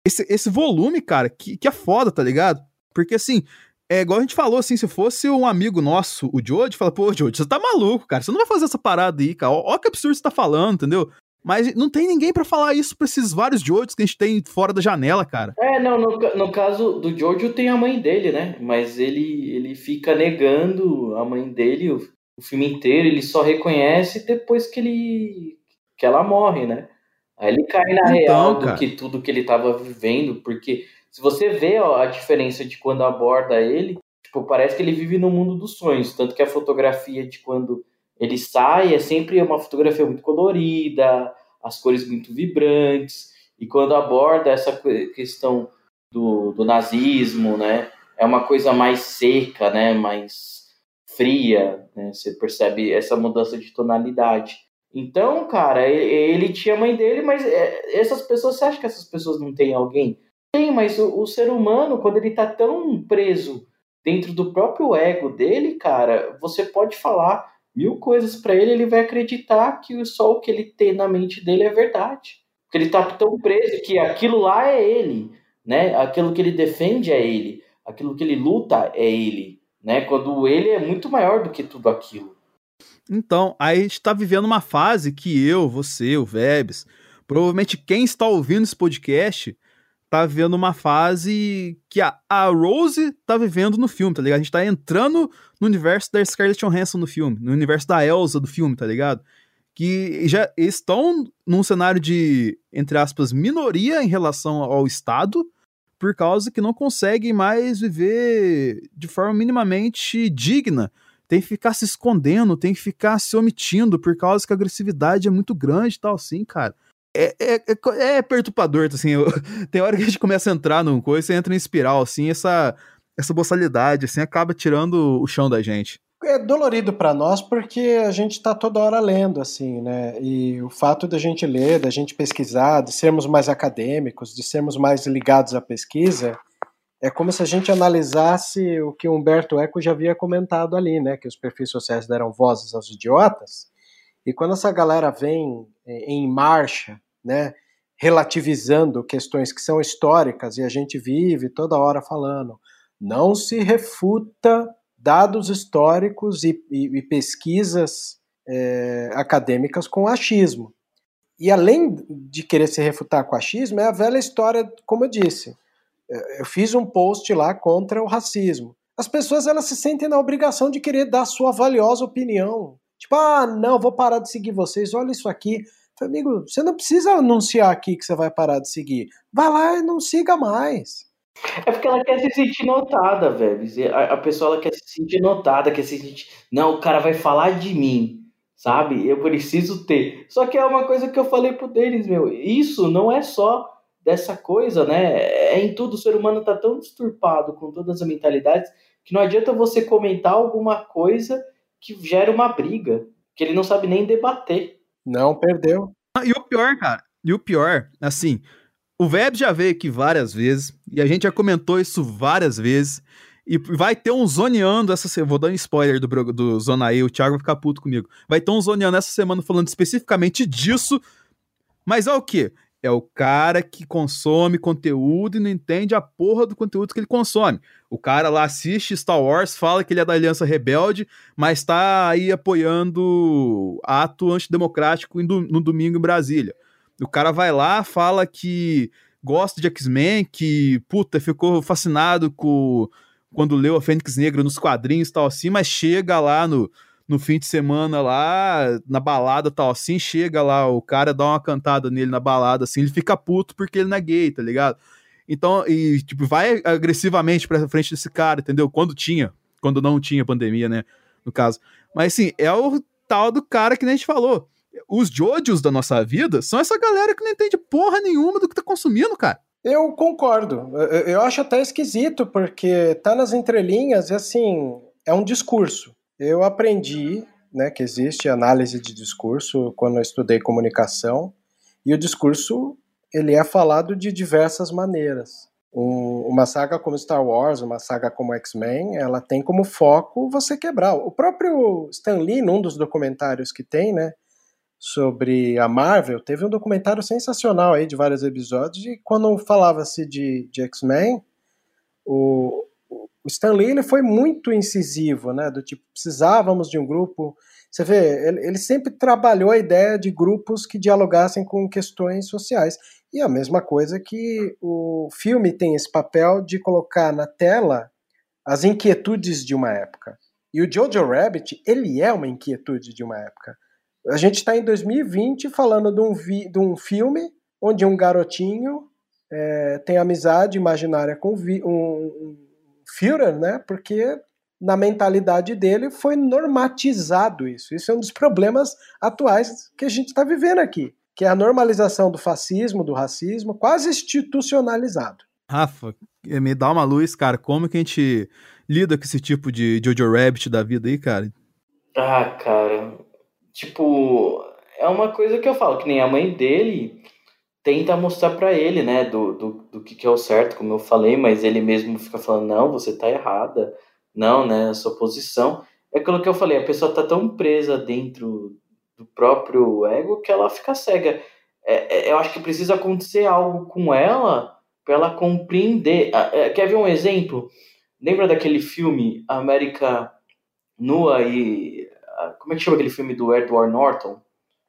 Esse, esse volume, cara, que, que é foda, tá ligado? Porque assim, é igual a gente falou, assim, se fosse um amigo nosso, o George, fala, pô, George, você tá maluco, cara, você não vai fazer essa parada aí, cara, ó, ó que absurdo você tá falando, entendeu? Mas não tem ninguém para falar isso pra esses vários Georges que a gente tem fora da janela, cara. É, não, no, no caso do George tem a mãe dele, né? Mas ele, ele fica negando a mãe dele o, o filme inteiro, ele só reconhece depois que ele que ela morre, né? Aí ele cai na então, real do que tudo que ele estava vivendo, porque se você vê ó, a diferença de quando aborda ele, tipo, parece que ele vive no mundo dos sonhos, tanto que a fotografia de quando ele sai é sempre uma fotografia muito colorida, as cores muito vibrantes, e quando aborda essa questão do, do nazismo, né, é uma coisa mais seca, né, mais fria, né, você percebe essa mudança de tonalidade. Então, cara, ele tinha a mãe dele, mas é, essas pessoas, você acha que essas pessoas não têm alguém? Tem, mas o, o ser humano, quando ele tá tão preso dentro do próprio ego dele, cara, você pode falar mil coisas para ele, ele vai acreditar que só o que ele tem na mente dele é verdade. Porque ele tá tão preso que aquilo lá é ele, né? Aquilo que ele defende é ele, aquilo que ele luta é ele, né? Quando ele é muito maior do que tudo aquilo. Então, aí a gente tá vivendo uma fase que eu, você, o Vebs, provavelmente quem está ouvindo esse podcast tá vivendo uma fase que a, a Rose tá vivendo no filme, tá ligado? A gente tá entrando no universo da Scarlett Johansson no filme, no universo da Elsa do filme, tá ligado? Que já estão num cenário de, entre aspas, minoria em relação ao Estado, por causa que não conseguem mais viver de forma minimamente digna tem que ficar se escondendo, tem que ficar se omitindo por causa que a agressividade é muito grande e tal, assim, cara. É, é, é, é perturbador, assim, eu, tem hora que a gente começa a entrar num coisa, você entra em espiral, assim, essa, essa boçalidade, assim, acaba tirando o chão da gente. É dolorido para nós porque a gente está toda hora lendo, assim, né? E o fato da gente ler, da gente pesquisar, de sermos mais acadêmicos, de sermos mais ligados à pesquisa, é como se a gente analisasse o que Humberto Eco já havia comentado ali, né, que os perfis sociais deram vozes aos idiotas. E quando essa galera vem é, em marcha, né, relativizando questões que são históricas e a gente vive toda hora falando, não se refuta dados históricos e, e, e pesquisas é, acadêmicas com achismo. E além de querer se refutar com achismo, é a velha história, como eu disse eu fiz um post lá contra o racismo. As pessoas elas se sentem na obrigação de querer dar sua valiosa opinião. Tipo, ah, não, vou parar de seguir vocês, olha isso aqui. Falei, amigo, você não precisa anunciar aqui que você vai parar de seguir. Vai lá e não siga mais. É porque ela quer se sentir notada, velho. A, pessoa ela quer se sentir notada, quer se sentir. Não, o cara vai falar de mim, sabe? Eu preciso ter. Só que é uma coisa que eu falei pro deles, meu. Isso não é só dessa coisa, né? É em tudo. O ser humano tá tão disturpado com todas as mentalidades que não adianta você comentar alguma coisa que gera uma briga, que ele não sabe nem debater. Não, perdeu. Ah, e o pior, cara, e o pior, assim, o Web já veio aqui várias vezes, e a gente já comentou isso várias vezes, e vai ter um zoneando essa semana. Vou dar um spoiler do, do Zona aí, o Thiago vai ficar puto comigo. Vai ter um zoneando essa semana falando especificamente disso. Mas é o quê? É o cara que consome conteúdo e não entende a porra do conteúdo que ele consome. O cara lá assiste Star Wars, fala que ele é da Aliança Rebelde, mas tá aí apoiando ato antidemocrático no domingo em Brasília. O cara vai lá, fala que gosta de X-Men, que, puta, ficou fascinado com quando leu a Fênix Negra nos quadrinhos e tal assim, mas chega lá no, no fim de semana lá, na balada tal assim, chega lá, o cara dá uma cantada nele na balada assim, ele fica puto porque ele não é gay, tá ligado? Então, e tipo, vai agressivamente pra frente desse cara, entendeu? Quando tinha, quando não tinha pandemia, né, no caso. Mas assim, é o tal do cara que nem a gente falou os Jojos da nossa vida são essa galera que não entende porra nenhuma do que tá consumindo, cara. Eu concordo. Eu acho até esquisito, porque tá nas entrelinhas e assim, é um discurso. Eu aprendi né, que existe análise de discurso quando eu estudei comunicação, e o discurso ele é falado de diversas maneiras. Um, uma saga como Star Wars, uma saga como X-Men, ela tem como foco você quebrar. O próprio Stan Lee, num dos documentários que tem, né, sobre a Marvel, teve um documentário sensacional aí de vários episódios, e quando falava-se de, de X-Men, o, o Stan Lee ele foi muito incisivo, né, do tipo, precisávamos de um grupo, você vê, ele, ele sempre trabalhou a ideia de grupos que dialogassem com questões sociais, e a mesma coisa que o filme tem esse papel de colocar na tela as inquietudes de uma época. E o Jojo Rabbit, ele é uma inquietude de uma época a gente está em 2020 falando de um, vi, de um filme onde um garotinho é, tem amizade imaginária com vi, um, um Führer, né? Porque na mentalidade dele foi normatizado isso. Isso é um dos problemas atuais que a gente está vivendo aqui, que é a normalização do fascismo, do racismo, quase institucionalizado. Rafa, me dá uma luz, cara. Como que a gente lida com esse tipo de Jojo Rabbit da vida aí, cara? Ah, cara, tipo, é uma coisa que eu falo, que nem a mãe dele tenta mostrar para ele, né, do, do, do que, que é o certo, como eu falei, mas ele mesmo fica falando, não, você tá errada, não, né, a sua posição. É aquilo que eu falei, a pessoa tá tão presa dentro do próprio ego que ela fica cega. É, é, eu acho que precisa acontecer algo com ela para ela compreender. É, quer ver um exemplo? Lembra daquele filme América Nua e como é que chama aquele filme do Edward Norton?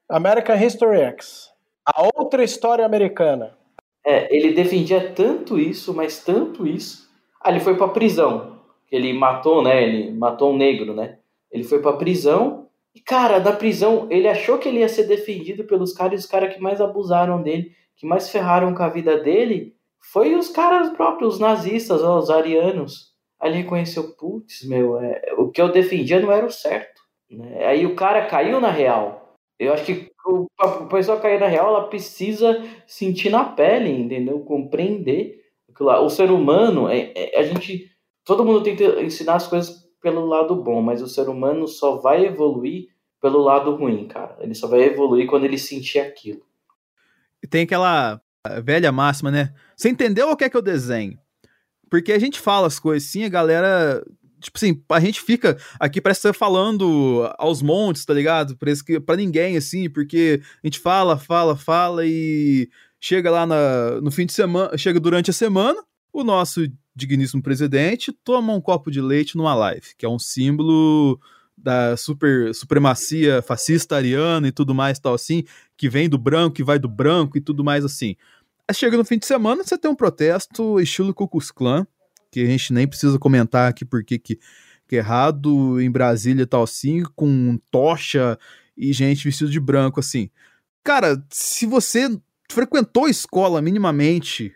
American History X. A outra história americana. É, ele defendia tanto isso, mas tanto isso. Ah, ele foi pra prisão. Ele matou, né? Ele matou um negro, né? Ele foi pra prisão. Cara, da prisão, ele achou que ele ia ser defendido pelos caras, os caras que mais abusaram dele, que mais ferraram com a vida dele, foi os caras próprios, os nazistas, os arianos. Aí ele reconheceu, putz, meu, é, o que eu defendia não era o certo. Né? Aí o cara caiu na real. Eu acho que a pessoa cair na real, ela precisa sentir na pele, entendeu? Compreender. O ser humano, é, é, a gente. Todo mundo que ensinar as coisas pelo lado bom, mas o ser humano só vai evoluir pelo lado ruim, cara. Ele só vai evoluir quando ele sentir aquilo. E tem aquela velha máxima, né? Você entendeu o que é que eu desenho? Porque a gente fala as coisas assim, a galera tipo assim, a gente fica aqui parece estar falando aos montes, tá ligado? Parece que para ninguém assim, porque a gente fala, fala, fala e chega lá na, no fim de semana, chega durante a semana, o nosso digníssimo presidente toma um copo de leite numa live, que é um símbolo da super supremacia fascista ariana e tudo mais tal assim, que vem do branco e vai do branco e tudo mais assim. Aí chega no fim de semana, você tem um protesto estilo Ku Klux Klan, que a gente nem precisa comentar aqui porque que, que é errado em Brasília tal assim, com tocha e gente vestida de branco assim. Cara, se você frequentou escola minimamente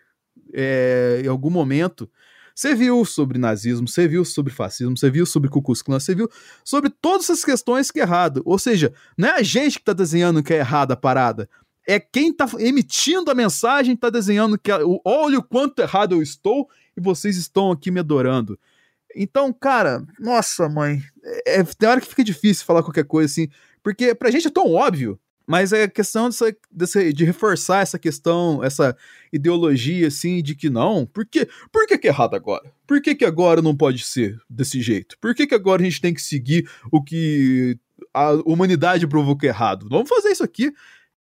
é, em algum momento. Você viu sobre nazismo, você viu sobre fascismo, você viu sobre Ku Klan, você viu sobre todas essas questões que é errado. Ou seja, não é a gente que tá desenhando que é errada a parada. É quem tá emitindo a mensagem tá desenhando que olha o quanto errado eu estou e vocês estão aqui me adorando. Então, cara, nossa, mãe, é, é, tem hora que fica difícil falar qualquer coisa assim, porque pra gente é tão óbvio, mas é questão dessa, dessa, de reforçar essa questão, essa ideologia, assim, de que não. Por, quê? Por que, que é errado agora? Por que, que agora não pode ser desse jeito? Por que, que agora a gente tem que seguir o que a humanidade provocou errado? Vamos fazer isso aqui.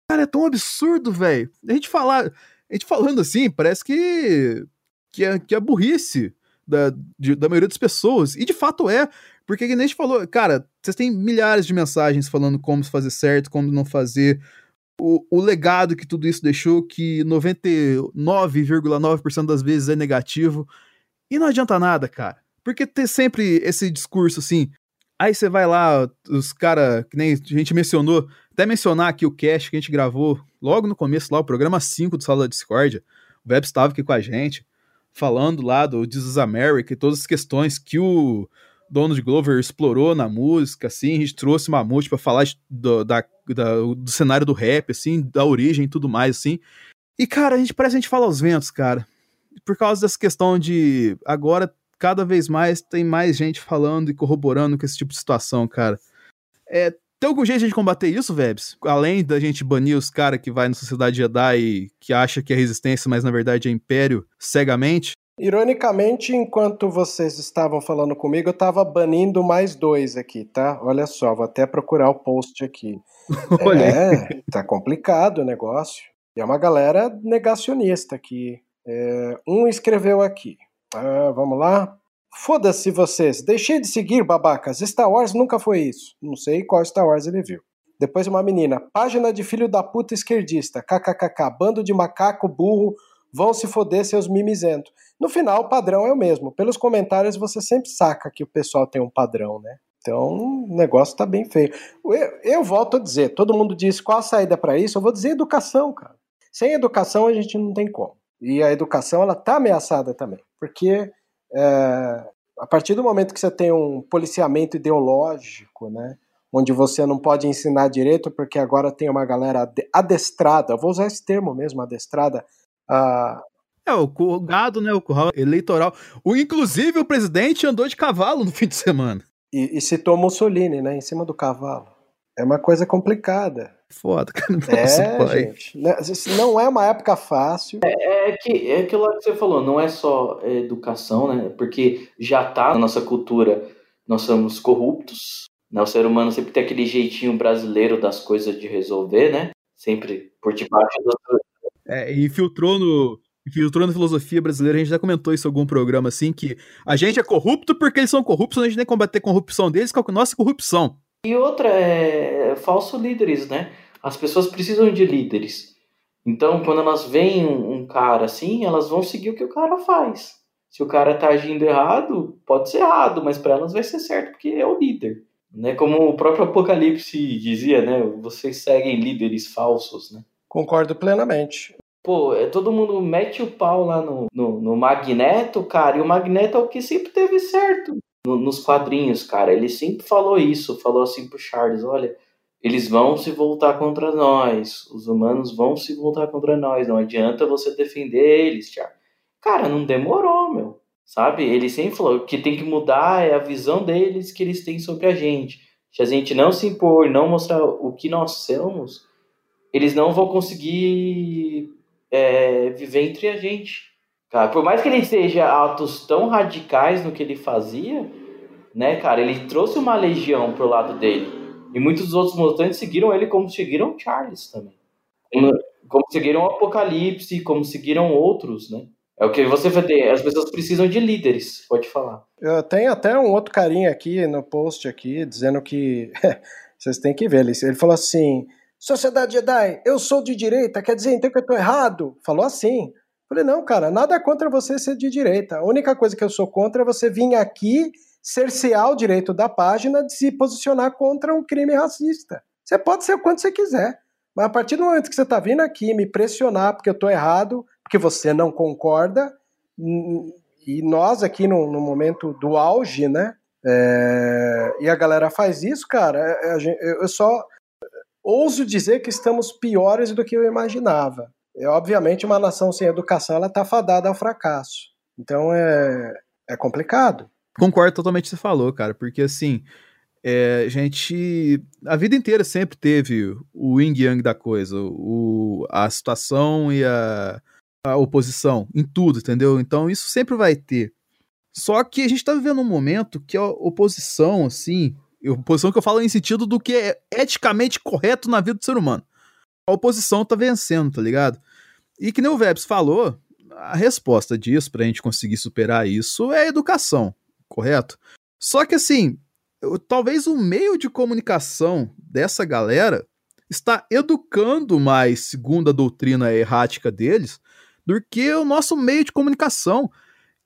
Cara, é tão absurdo, velho. A gente falar. A gente falando assim, parece que. que é, que é burrice da, de, da maioria das pessoas. E de fato é. Porque que nem a gente falou, cara, vocês têm milhares de mensagens falando como fazer certo, como não fazer. O, o legado que tudo isso deixou, que 99,9% das vezes é negativo. E não adianta nada, cara. Porque ter sempre esse discurso assim. Aí você vai lá, os caras, que nem a gente mencionou, até mencionar aqui o cast que a gente gravou logo no começo, lá, o programa 5 do Sala da Discord. O Web estava aqui com a gente, falando lá do This is America e todas as questões que o Donald Glover explorou na música, assim, a gente trouxe Mamute para falar do, da, da, do cenário do rap, assim, da origem e tudo mais, assim. E, cara, a gente parece que a gente fala aos ventos, cara. Por causa dessa questão de agora, cada vez mais, tem mais gente falando e corroborando com esse tipo de situação, cara. É, tem algum jeito de a gente combater isso, Vebs? Além da gente banir os caras que vai na Sociedade Jedi e que acha que é resistência, mas na verdade é império, cegamente? Ironicamente, enquanto vocês estavam falando comigo, eu estava banindo mais dois aqui, tá? Olha só, vou até procurar o post aqui. Olha. É, tá complicado o negócio. E é uma galera negacionista aqui. É, um escreveu aqui. Ah, vamos lá. Foda-se vocês, deixei de seguir, babacas. Star Wars nunca foi isso. Não sei qual Star Wars ele viu. Depois uma menina, página de filho da puta esquerdista, kkkk, bando de macaco burro, vão se foder seus mimizentos. No final, o padrão é o mesmo. Pelos comentários, você sempre saca que o pessoal tem um padrão, né? Então, o negócio tá bem feio. Eu, eu volto a dizer, todo mundo diz qual a saída para isso, eu vou dizer educação, cara. Sem educação, a gente não tem como. E a educação, ela tá ameaçada também. Porque é, a partir do momento que você tem um policiamento ideológico, né? Onde você não pode ensinar direito, porque agora tem uma galera adestrada, vou usar esse termo mesmo, adestrada, a, é, o gado, né? O curral eleitoral. O, inclusive, o presidente andou de cavalo no fim de semana. E, e citou Mussolini, né? Em cima do cavalo. É uma coisa complicada. Foda, cara. Nossa, é, pai. gente. Né, não é uma época fácil. É, é, que, é aquilo que você falou, não é só educação, né? Porque já tá na nossa cultura, nós somos corruptos. Né? O ser humano sempre tem aquele jeitinho brasileiro das coisas de resolver, né? Sempre por debaixo do. É, infiltrou no, Infiltrando a filosofia brasileira, a gente já comentou isso em algum programa assim, que a gente é corrupto porque eles são corruptos, a gente nem combater a corrupção deles, que é a nossa corrupção. E outra é falso líderes, né? As pessoas precisam de líderes. Então, quando elas veem um, um cara assim, elas vão seguir o que o cara faz. Se o cara tá agindo errado, pode ser errado, mas para elas vai ser certo porque é o líder. Né? Como o próprio Apocalipse dizia, né? Vocês seguem líderes falsos, né? Concordo plenamente. Pô, é, todo mundo mete o pau lá no, no, no, Magneto, cara, e o Magneto é o que sempre teve certo no, nos quadrinhos, cara. Ele sempre falou isso, falou assim pro Charles: olha, eles vão se voltar contra nós, os humanos vão se voltar contra nós, não adianta você defender eles, Charles. Cara, não demorou, meu. Sabe? Ele sempre falou que tem que mudar é a visão deles que eles têm sobre a gente. Se a gente não se impor, não mostrar o que nós somos, eles não vão conseguir é, viver entre a gente. Cara, por mais que ele seja atos tão radicais no que ele fazia, né, cara, ele trouxe uma legião pro lado dele. E muitos outros mutantes seguiram ele como seguiram Charles também. Como, seguiram o Apocalipse, como seguiram outros, né? É o que você vai ter. As pessoas precisam de líderes, pode falar. Tenho até um outro carinha aqui no post aqui, dizendo que vocês têm que ver. Ele, ele falou assim: Sociedade Jedi, eu sou de direita, quer dizer então que eu tô errado? Falou assim. Falei, não, cara, nada contra você ser de direita. A única coisa que eu sou contra é você vir aqui cercear o direito da página de se posicionar contra um crime racista. Você pode ser o quanto você quiser. Mas a partir do momento que você tá vindo aqui me pressionar porque eu tô errado, porque você não concorda, e nós aqui no, no momento do auge, né? É, e a galera faz isso, cara. É, é, eu só ouso dizer que estamos piores do que eu imaginava. É, obviamente, uma nação sem educação ela está fadada ao fracasso. Então é, é complicado. Concordo totalmente com o que você falou, cara, porque assim, é, a gente a vida inteira sempre teve o yin yang da coisa, o, a situação e a, a oposição em tudo, entendeu? Então isso sempre vai ter. Só que a gente tá vivendo um momento que a oposição, assim, oposição que eu falo em sentido do que é eticamente correto na vida do ser humano. A oposição tá vencendo, tá ligado? E que nem o Vebs falou, a resposta disso, pra gente conseguir superar isso, é educação, correto? Só que assim, eu, talvez o meio de comunicação dessa galera está educando mais, segundo a doutrina errática deles, do que o nosso meio de comunicação.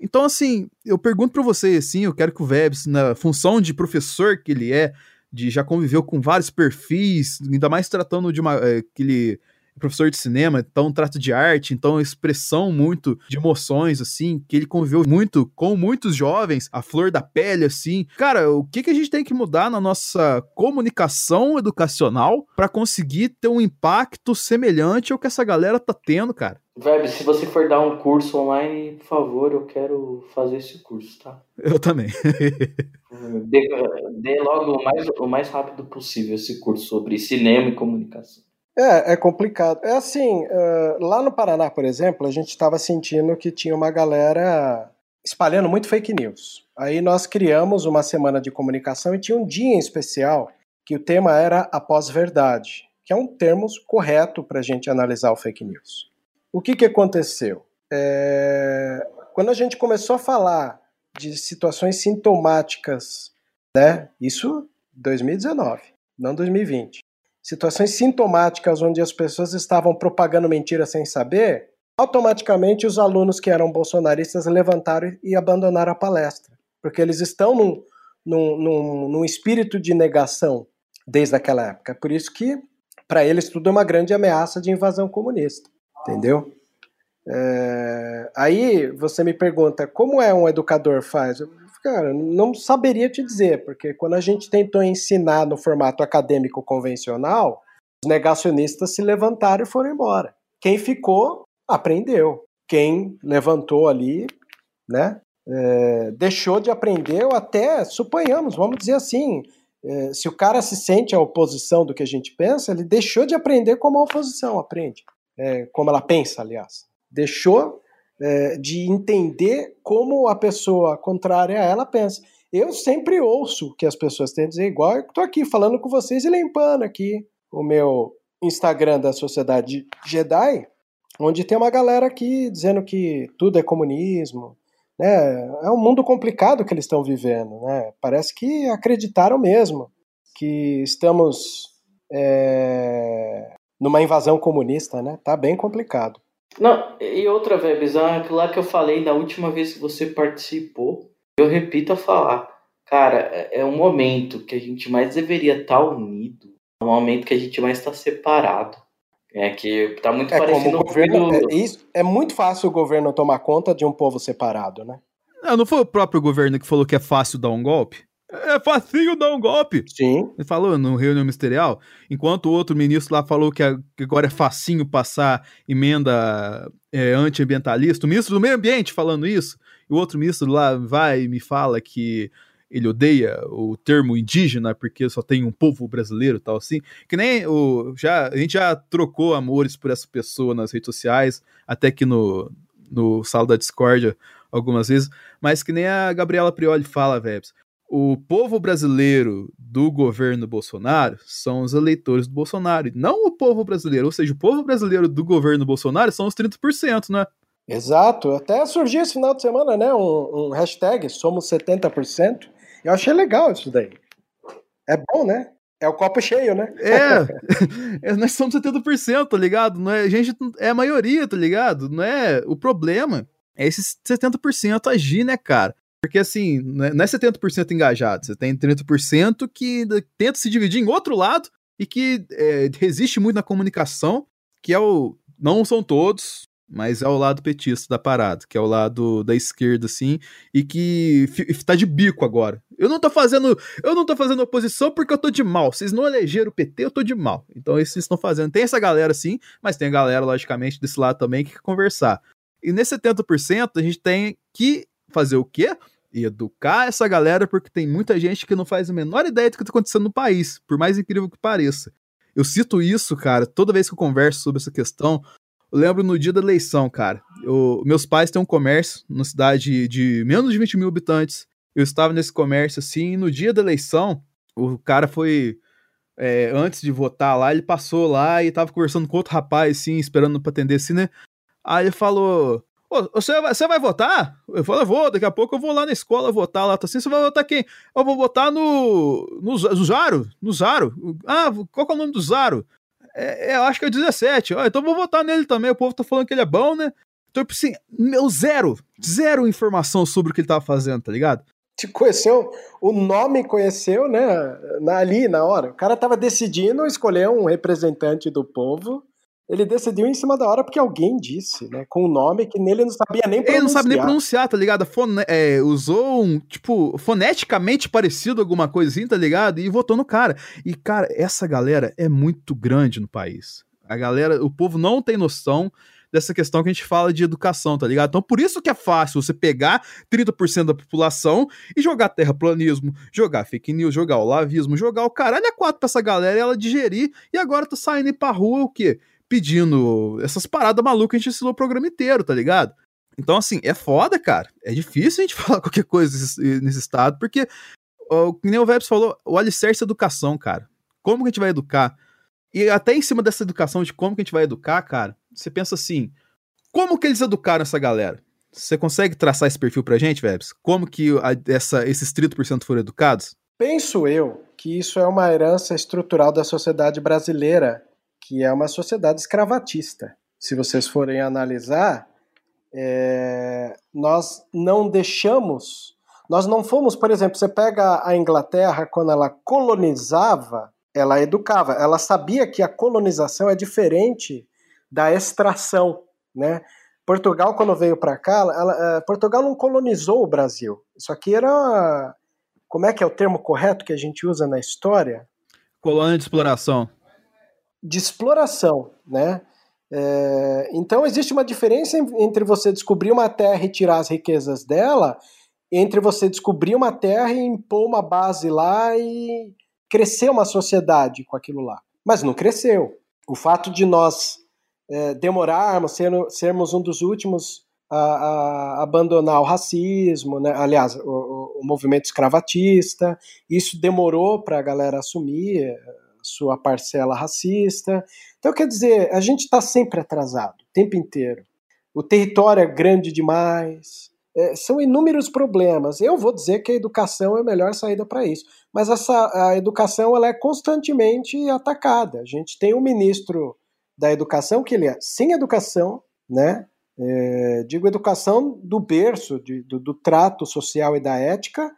Então, assim, eu pergunto para você, assim, eu quero que o Vebs, na função de professor que ele é, de já conviveu com vários perfis, ainda mais tratando de uma, é, que ele professor de cinema, então trato de arte, então expressão muito de emoções, assim, que ele conviveu muito com muitos jovens, a flor da pele, assim. Cara, o que, que a gente tem que mudar na nossa comunicação educacional para conseguir ter um impacto semelhante ao que essa galera tá tendo, cara? Verbe, se você for dar um curso online, por favor, eu quero fazer esse curso, tá? Eu também. dê, dê logo o mais, o mais rápido possível esse curso sobre cinema e comunicação. É, é complicado. É assim, uh, lá no Paraná, por exemplo, a gente estava sentindo que tinha uma galera espalhando muito fake news. Aí nós criamos uma semana de comunicação e tinha um dia em especial que o tema era a pós-verdade, que é um termo correto para a gente analisar o fake news. O que, que aconteceu? É... Quando a gente começou a falar de situações sintomáticas, né? Isso 2019, não 2020 situações sintomáticas onde as pessoas estavam propagando mentiras sem saber, automaticamente os alunos que eram bolsonaristas levantaram e abandonaram a palestra, porque eles estão num, num, num, num espírito de negação desde aquela época. Por isso que, para eles, tudo é uma grande ameaça de invasão comunista, entendeu? É... Aí você me pergunta, como é um educador faz? Cara, não saberia te dizer, porque quando a gente tentou ensinar no formato acadêmico convencional, os negacionistas se levantaram e foram embora. Quem ficou, aprendeu. Quem levantou ali, né, é, deixou de aprender, ou até, suponhamos, vamos dizer assim, é, se o cara se sente a oposição do que a gente pensa, ele deixou de aprender como a oposição aprende, é, como ela pensa, aliás. Deixou é, de entender como a pessoa contrária a ela pensa. Eu sempre ouço que as pessoas têm a dizer, igual eu estou aqui falando com vocês e limpando aqui o meu Instagram da Sociedade Jedi, onde tem uma galera aqui dizendo que tudo é comunismo. Né? É um mundo complicado que eles estão vivendo. Né? Parece que acreditaram mesmo que estamos é, numa invasão comunista. Né? Tá bem complicado. Não, e outra, Vebs, lá que eu falei da última vez que você participou, eu repito a falar. Cara, é, é um momento que a gente mais deveria estar tá unido, é um momento que a gente mais está separado. É que tá muito é, parecido com governo, é, isso, é muito fácil o governo tomar conta de um povo separado, né? Não, não foi o próprio governo que falou que é fácil dar um golpe? É facinho dar um golpe. Sim. Ele falou no reunião ministerial, enquanto o outro ministro lá falou que agora é facinho passar emenda é, antiambientalista, o ministro do meio ambiente falando isso, e o outro ministro lá vai e me fala que ele odeia o termo indígena porque só tem um povo brasileiro tal assim. Que nem o. Já, a gente já trocou amores por essa pessoa nas redes sociais, até que no, no sala da discórdia algumas vezes, mas que nem a Gabriela Prioli fala, Vebs o povo brasileiro do governo Bolsonaro são os eleitores do Bolsonaro, não o povo brasileiro. Ou seja, o povo brasileiro do governo Bolsonaro são os 30%, né? Exato. Até surgiu esse final de semana, né? Um, um hashtag Somos 70%. Eu achei legal isso daí. É bom, né? É o copo cheio, né? É, nós somos 70%, tá ligado? Não é, a gente é a maioria, tá ligado? Não é o problema. É esses 70% agir, né, cara? Porque assim, não é 70% é engajado, você tem 30% que tenta se dividir em outro lado e que é, resiste muito na comunicação, que é o. Não são todos, mas é o lado petista da parada, que é o lado da esquerda, assim, e que tá de bico agora. Eu não tô fazendo. Eu não tô fazendo oposição porque eu tô de mal. Vocês não elegeram o PT, eu tô de mal. Então esses estão fazendo. Tem essa galera, sim, mas tem a galera, logicamente, desse lado também que quer conversar. E nesse 70%, a gente tem que fazer o quê? Educar essa galera, porque tem muita gente que não faz a menor ideia do que está acontecendo no país, por mais incrível que pareça. Eu cito isso, cara, toda vez que eu converso sobre essa questão. Eu lembro no dia da eleição, cara. Eu, meus pais têm um comércio numa cidade de menos de 20 mil habitantes. Eu estava nesse comércio assim, e no dia da eleição, o cara foi. É, antes de votar lá, ele passou lá e tava conversando com outro rapaz, assim, esperando pra atender, assim, né? Aí ele falou: você, vai, você vai votar? Eu falo, eu vou, daqui a pouco eu vou lá na escola votar lá, tá assim, você vai votar quem? Eu vou votar no, no, no Zaro, no Zaro. Ah, qual é o nome do Zaro? É, é, acho que é 17. Ah, então vou votar nele também, o povo tá falando que ele é bom, né? Então, assim, meu zero, zero informação sobre o que ele tava fazendo, tá ligado? Te conheceu, o nome conheceu, né, ali na hora. O cara tava decidindo escolher um representante do povo ele decidiu em cima da hora porque alguém disse, né? Com o um nome que nele não sabia nem pronunciar. Ele não sabe nem pronunciar, tá ligado? Fone é, usou um, tipo, foneticamente parecido alguma coisinha, tá ligado? E votou no cara. E, cara, essa galera é muito grande no país. A galera, o povo não tem noção dessa questão que a gente fala de educação, tá ligado? Então, por isso que é fácil você pegar 30% da população e jogar terraplanismo, jogar fake news, jogar o lavismo, jogar o caralho a quatro pra essa galera e ela digerir, e agora tá saindo aí pra rua o quê? Pedindo essas paradas malucas a gente ensinou o programa inteiro, tá ligado? Então, assim, é foda, cara. É difícil a gente falar qualquer coisa nesse estado, porque, que nem o Vebs falou, o alicerce é educação, cara. Como que a gente vai educar? E até em cima dessa educação de como que a gente vai educar, cara, você pensa assim, como que eles educaram essa galera? Você consegue traçar esse perfil pra gente, Vebs? Como que a, essa, esses 30% foram educados? Penso eu que isso é uma herança estrutural da sociedade brasileira que é uma sociedade escravatista. Se vocês forem analisar, é, nós não deixamos, nós não fomos, por exemplo, você pega a Inglaterra quando ela colonizava, ela educava, ela sabia que a colonização é diferente da extração, né? Portugal quando veio para cá, ela, é, Portugal não colonizou o Brasil. Isso aqui era, como é que é o termo correto que a gente usa na história? Colônia de exploração de exploração, né? É, então existe uma diferença entre você descobrir uma terra e tirar as riquezas dela, entre você descobrir uma terra e impor uma base lá e crescer uma sociedade com aquilo lá. Mas não cresceu. O fato de nós é, demorarmos, ser, sermos um dos últimos a, a abandonar o racismo, né? aliás, o, o movimento escravatista, isso demorou para a galera assumir sua parcela racista. Então, quer dizer, a gente está sempre atrasado, o tempo inteiro. O território é grande demais. É, são inúmeros problemas. Eu vou dizer que a educação é a melhor saída para isso. Mas essa, a educação ela é constantemente atacada. A gente tem um ministro da educação que ele é sem educação, né? É, digo educação do berço, de, do, do trato social e da ética,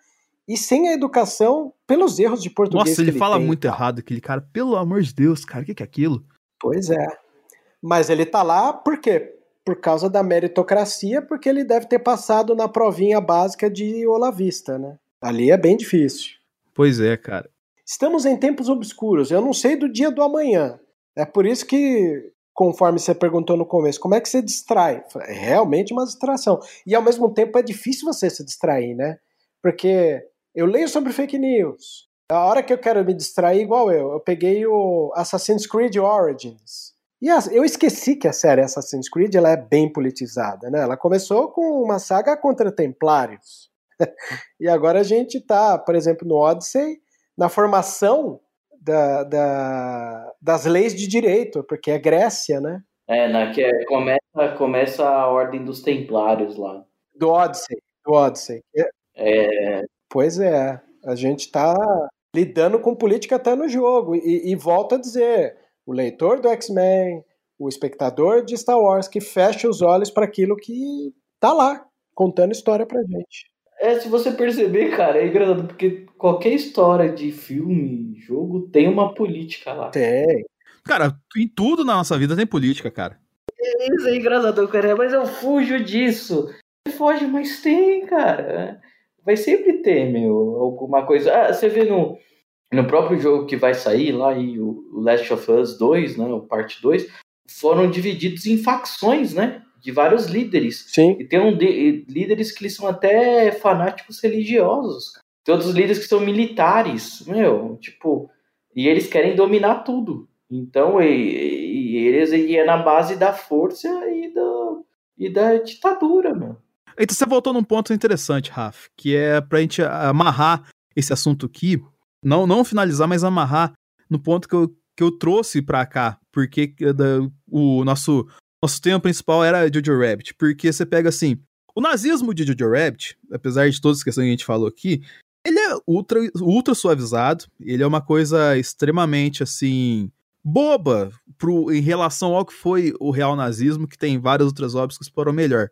e sem a educação pelos erros de português. Nossa, ele, ele fala tem. muito errado, aquele cara. Pelo amor de Deus, cara, o que, que é aquilo? Pois é. Mas ele tá lá por quê? Por causa da meritocracia, porque ele deve ter passado na provinha básica de Olavista, né? Ali é bem difícil. Pois é, cara. Estamos em tempos obscuros. Eu não sei do dia do amanhã. É por isso que, conforme você perguntou no começo, como é que você distrai? É realmente uma distração. E ao mesmo tempo é difícil você se distrair, né? Porque eu leio sobre fake news. A hora que eu quero me distrair, igual eu, eu peguei o Assassin's Creed Origins. E eu esqueci que a série Assassin's Creed ela é bem politizada, né? Ela começou com uma saga contra templários. e agora a gente tá, por exemplo, no Odyssey, na formação da, da, das leis de direito, porque é Grécia, né? É, na, que é, começa, começa a ordem dos templários lá. Do Odyssey, do Odyssey. É, Pois é, a gente está lidando com política até no jogo. E, e volto a dizer: o leitor do X-Men, o espectador de Star Wars, que fecha os olhos para aquilo que tá lá, contando história pra gente. É, se você perceber, cara, é engraçado, porque qualquer história de filme, jogo, tem uma política lá. Tem. Cara, em tudo na nossa vida tem política, cara. isso é engraçado, cara. Mas eu fujo disso. Foge, mas tem, cara. Vai sempre ter, meu, alguma coisa. Ah, você vê no, no próprio jogo que vai sair lá, e o Last of Us 2, né, o parte 2, foram divididos em facções, né? De vários líderes. Sim. E tem um de, líderes que são até fanáticos religiosos. Tem outros líderes que são militares, meu, tipo, e eles querem dominar tudo. Então, e, e eles e é na base da força e, do, e da ditadura, meu. Então você voltou num ponto interessante, Raf, que é pra gente amarrar esse assunto aqui, não, não finalizar, mas amarrar no ponto que eu, que eu trouxe pra cá, porque da, o nosso, nosso tema principal era Jojo Rabbit, porque você pega assim, o nazismo de Jojo Rabbit, apesar de todas as questões que a gente falou aqui, ele é ultra, ultra suavizado, ele é uma coisa extremamente, assim, boba pro, em relação ao que foi o real nazismo, que tem várias outras obras que exploram melhor.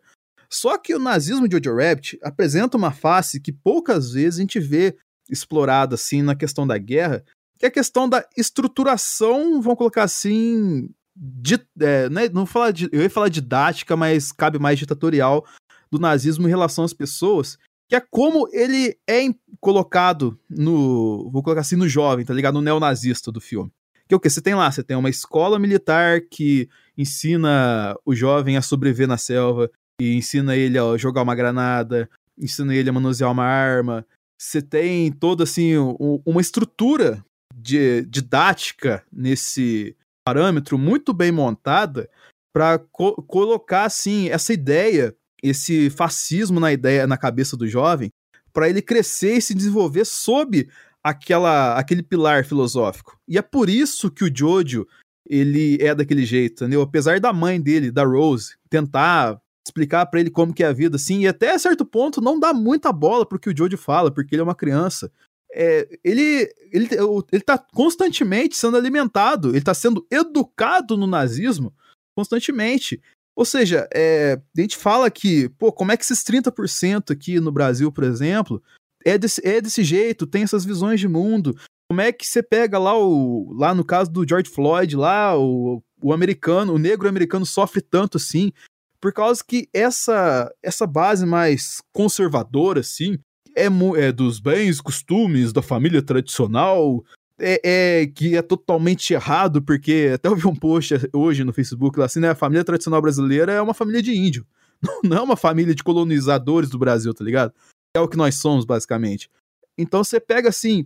Só que o nazismo de Jojo Rabbit apresenta uma face que poucas vezes a gente vê explorada assim na questão da guerra, que é a questão da estruturação, vamos colocar assim, de, é, né, não falar de, eu ia falar didática, mas cabe mais ditatorial do nazismo em relação às pessoas, que é como ele é colocado no, vou colocar assim, no jovem, tá ligado? No neonazista do filme. Que é o que? Você tem lá, você tem uma escola militar que ensina o jovem a sobreviver na selva, e ensina ele a jogar uma granada, ensina ele a manusear uma arma. Você tem toda assim um, uma estrutura de, didática nesse parâmetro muito bem montada para co colocar assim essa ideia, esse fascismo na ideia na cabeça do jovem, para ele crescer e se desenvolver sob aquela aquele pilar filosófico. E é por isso que o Jojo ele é daquele jeito, entendeu? Apesar da mãe dele, da Rose, tentar explicar para ele como que é a vida, assim, e até certo ponto não dá muita bola pro que o Jojo fala, porque ele é uma criança. É, ele, ele, ele tá constantemente sendo alimentado, ele tá sendo educado no nazismo constantemente. Ou seja, é, a gente fala que, pô, como é que esses 30% aqui no Brasil, por exemplo, é desse, é desse jeito, tem essas visões de mundo. Como é que você pega lá o. Lá no caso do George Floyd, lá, o, o americano, o negro americano sofre tanto assim por causa que essa essa base mais conservadora, assim, é, é dos bens, costumes da família tradicional, é, é, que é totalmente errado, porque até eu vi um post hoje no Facebook lá assim, né? A família tradicional brasileira é uma família de índio. Não é uma família de colonizadores do Brasil, tá ligado? É o que nós somos, basicamente. Então você pega assim.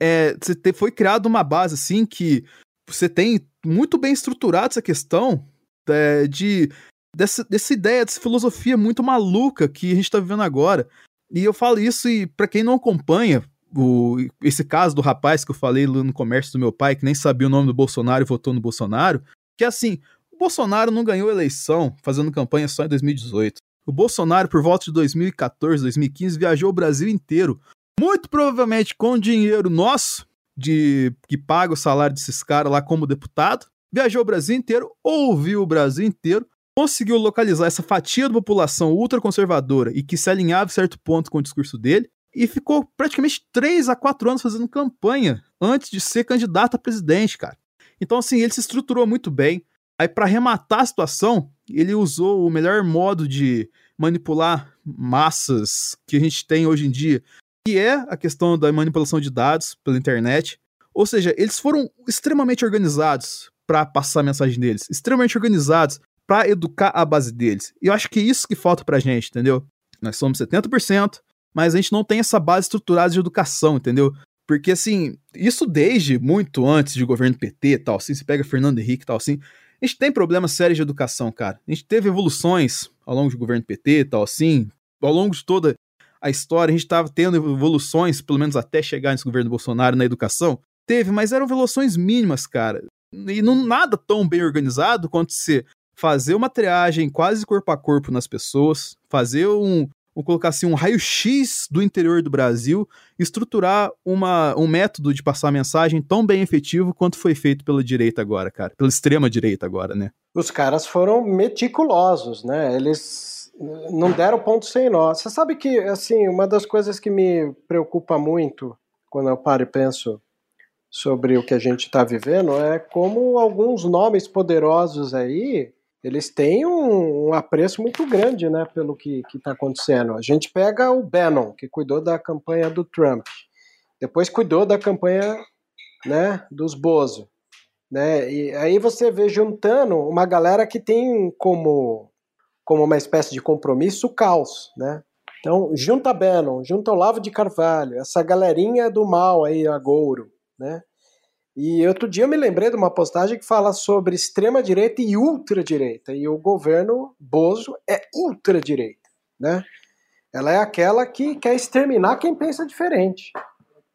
É, você te, foi criada uma base assim que você tem muito bem estruturado essa questão é, de dessa, dessa ideia, dessa filosofia muito maluca que a gente tá vivendo agora. E eu falo isso e para quem não acompanha o, esse caso do rapaz que eu falei no comércio do meu pai, que nem sabia o nome do Bolsonaro e votou no Bolsonaro, que é assim, o Bolsonaro não ganhou eleição fazendo campanha só em 2018. O Bolsonaro, por volta de 2014, 2015, viajou o Brasil inteiro, muito provavelmente com dinheiro nosso, de que paga o salário desses caras lá como deputado, viajou o Brasil inteiro, ouviu o Brasil inteiro, conseguiu localizar essa fatia da população ultraconservadora e que se alinhava em certo ponto com o discurso dele, e ficou praticamente 3 a 4 anos fazendo campanha antes de ser candidato a presidente, cara. Então, assim, ele se estruturou muito bem. Aí, para arrematar a situação, ele usou o melhor modo de manipular massas que a gente tem hoje em dia, que é a questão da manipulação de dados pela internet. Ou seja, eles foram extremamente organizados para passar a mensagem deles, extremamente organizados para educar a base deles. E eu acho que é isso que falta pra gente, entendeu? Nós somos 70%, mas a gente não tem essa base estruturada de educação, entendeu? Porque, assim, isso desde muito antes de governo PT e tal, assim, se pega Fernando Henrique e tal, assim, a gente tem problemas sérios de educação, cara. A gente teve evoluções ao longo do governo PT e tal, assim, ao longo de toda a história, a gente estava tendo evoluções, pelo menos até chegar nesse governo Bolsonaro na educação. Teve, mas eram evoluções mínimas, cara. E não nada tão bem organizado quanto se fazer uma triagem quase corpo a corpo nas pessoas, fazer um, colocar assim, um raio-x do interior do Brasil, estruturar uma, um método de passar mensagem tão bem efetivo quanto foi feito pela direita agora, cara, pela extrema direita agora, né? Os caras foram meticulosos, né? Eles não deram ponto sem nó. Você sabe que, assim, uma das coisas que me preocupa muito quando eu paro e penso sobre o que a gente está vivendo é como alguns nomes poderosos aí eles têm um, um apreço muito grande, né, pelo que está acontecendo. A gente pega o Bannon, que cuidou da campanha do Trump, depois cuidou da campanha, né, dos Bozo, né, e aí você vê juntando uma galera que tem como como uma espécie de compromisso o caos, né? Então, junta Bannon, junta Olavo de Carvalho, essa galerinha do mal aí, Agouro, né? E outro dia eu me lembrei de uma postagem que fala sobre extrema-direita e ultradireita. E o governo Bozo é ultradireita, né? Ela é aquela que quer exterminar quem pensa diferente,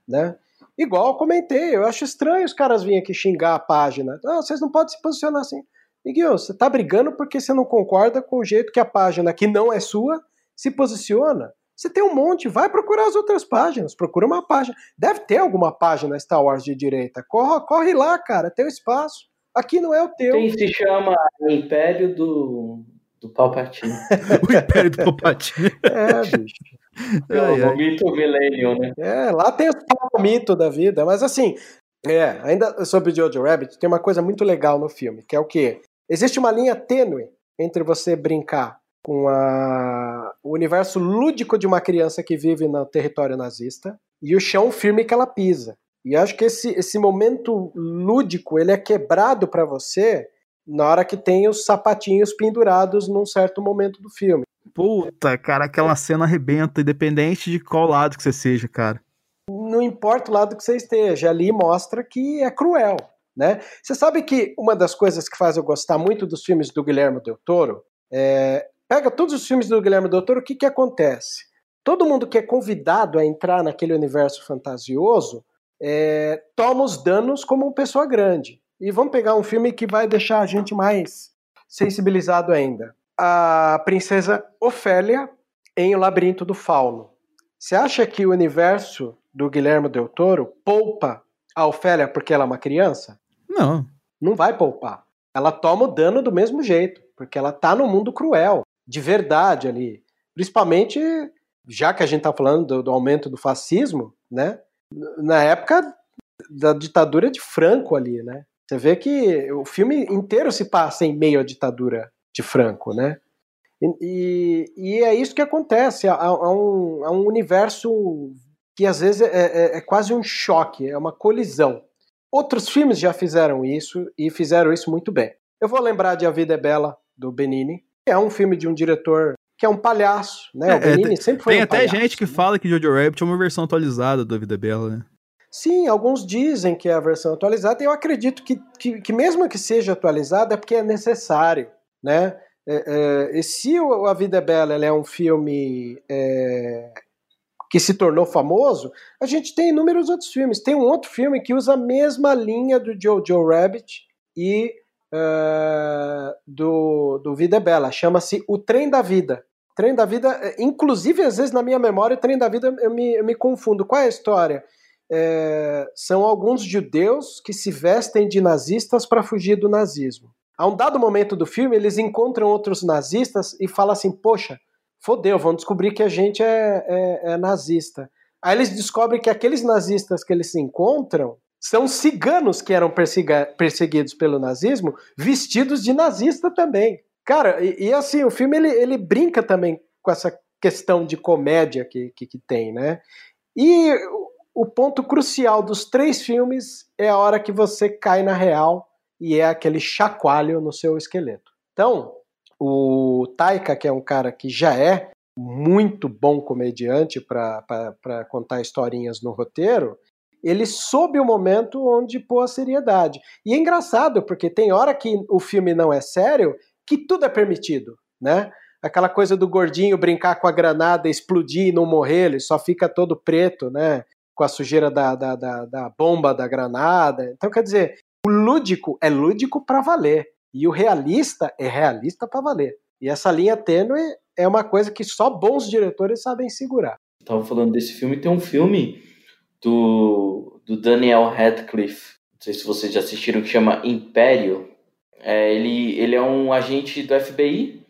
né? Igual eu comentei, eu acho estranho os caras virem aqui xingar a página. Ah, vocês não podem se posicionar assim. Miguel, você tá brigando porque você não concorda com o jeito que a página que não é sua se posiciona. Você tem um monte, vai procurar as outras páginas, procura uma página. Deve ter alguma página Star Wars de direita. Corre, corre lá, cara, tem espaço. Aqui não é o teu. Tem, se chama Império do, do Palpatine. o Império do Palpatine. é, bicho. É ai, o mito Millennium, né? É, lá tem o mito da vida, mas assim, é, ainda sobre Jojo Rabbit, tem uma coisa muito legal no filme, que é o quê? Existe uma linha tênue entre você brincar com a, o universo lúdico de uma criança que vive no território nazista e o chão firme que ela pisa. E acho que esse, esse momento lúdico ele é quebrado para você na hora que tem os sapatinhos pendurados num certo momento do filme. Puta, cara, aquela cena arrebenta, independente de qual lado que você seja, cara. Não importa o lado que você esteja, ali mostra que é cruel, né? Você sabe que uma das coisas que faz eu gostar muito dos filmes do Guilherme Del Toro é, Pega todos os filmes do Guilherme Doutor, o que, que acontece? Todo mundo que é convidado a entrar naquele universo fantasioso é, toma os danos como uma pessoa grande. E vamos pegar um filme que vai deixar a gente mais sensibilizado ainda. A princesa Ofélia em O Labirinto do Fauno. Você acha que o universo do Guilherme Del Toro poupa a Ofélia porque ela é uma criança? Não. Não vai poupar. Ela toma o dano do mesmo jeito, porque ela tá no mundo cruel de verdade ali. Principalmente, já que a gente está falando do, do, aumento do fascismo, né? Na época da ditadura de Franco ali, né? Você vê que o filme inteiro se passa em meio à ditadura de Franco, né? E, e é isso que acontece. Há, há, um, há um universo que às vezes é, é, é quase um choque, é uma colisão. Outros filmes já fizeram isso e fizeram isso muito bem. Eu vou lembrar de A Vida é Bela, do Benini, é um filme de um diretor que é um palhaço, né? É, o Benini é, sempre foi Tem um até palhaço, gente que né? fala que Jojo Rabbit é uma versão atualizada do A Vida Bela, né? Sim, alguns dizem que é a versão atualizada, e eu acredito que, que, que mesmo que seja atualizada é porque é necessário, né? É, é, e se o A Vida é Bela é um filme é, que se tornou famoso, a gente tem inúmeros outros filmes. Tem um outro filme que usa a mesma linha do Jojo Rabbit e uh, do, do Vida é Bela. Chama-se O Trem da Vida. Trem da Vida, eh, inclusive às vezes na minha memória, o Trem da Vida eu me, eu me confundo. Qual é a história? É, são alguns judeus que se vestem de nazistas para fugir do nazismo. A um dado momento do filme, eles encontram outros nazistas e falam assim: Poxa, fodeu, vão descobrir que a gente é, é, é nazista. Aí eles descobrem que aqueles nazistas que eles se encontram são ciganos que eram perseguidos pelo nazismo, vestidos de nazista também. Cara, e, e, assim, o filme ele, ele brinca também com essa questão de comédia que, que, que tem, né? E o ponto crucial dos três filmes é a hora que você cai na real e é aquele chacoalho no seu esqueleto. Então, o Taika, que é um cara que já é muito bom comediante para contar historinhas no roteiro, ele soube o momento onde pôr a seriedade. E é engraçado, porque tem hora que o filme não é sério, que tudo é permitido, né? Aquela coisa do gordinho brincar com a granada, explodir e não morrer, ele só fica todo preto, né? Com a sujeira da, da, da, da bomba da granada. Então, quer dizer, o lúdico é lúdico para valer. E o realista é realista para valer. E essa linha tênue é uma coisa que só bons diretores sabem segurar. Tava falando desse filme, tem um filme do, do Daniel Radcliffe, não sei se vocês já assistiram, que chama Império. É, ele, ele é um agente do FBI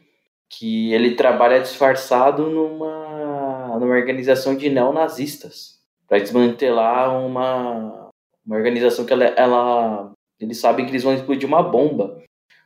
que ele trabalha disfarçado numa, numa organização de neonazistas para desmantelar uma, uma organização que ela, ela eles sabem que eles vão explodir uma bomba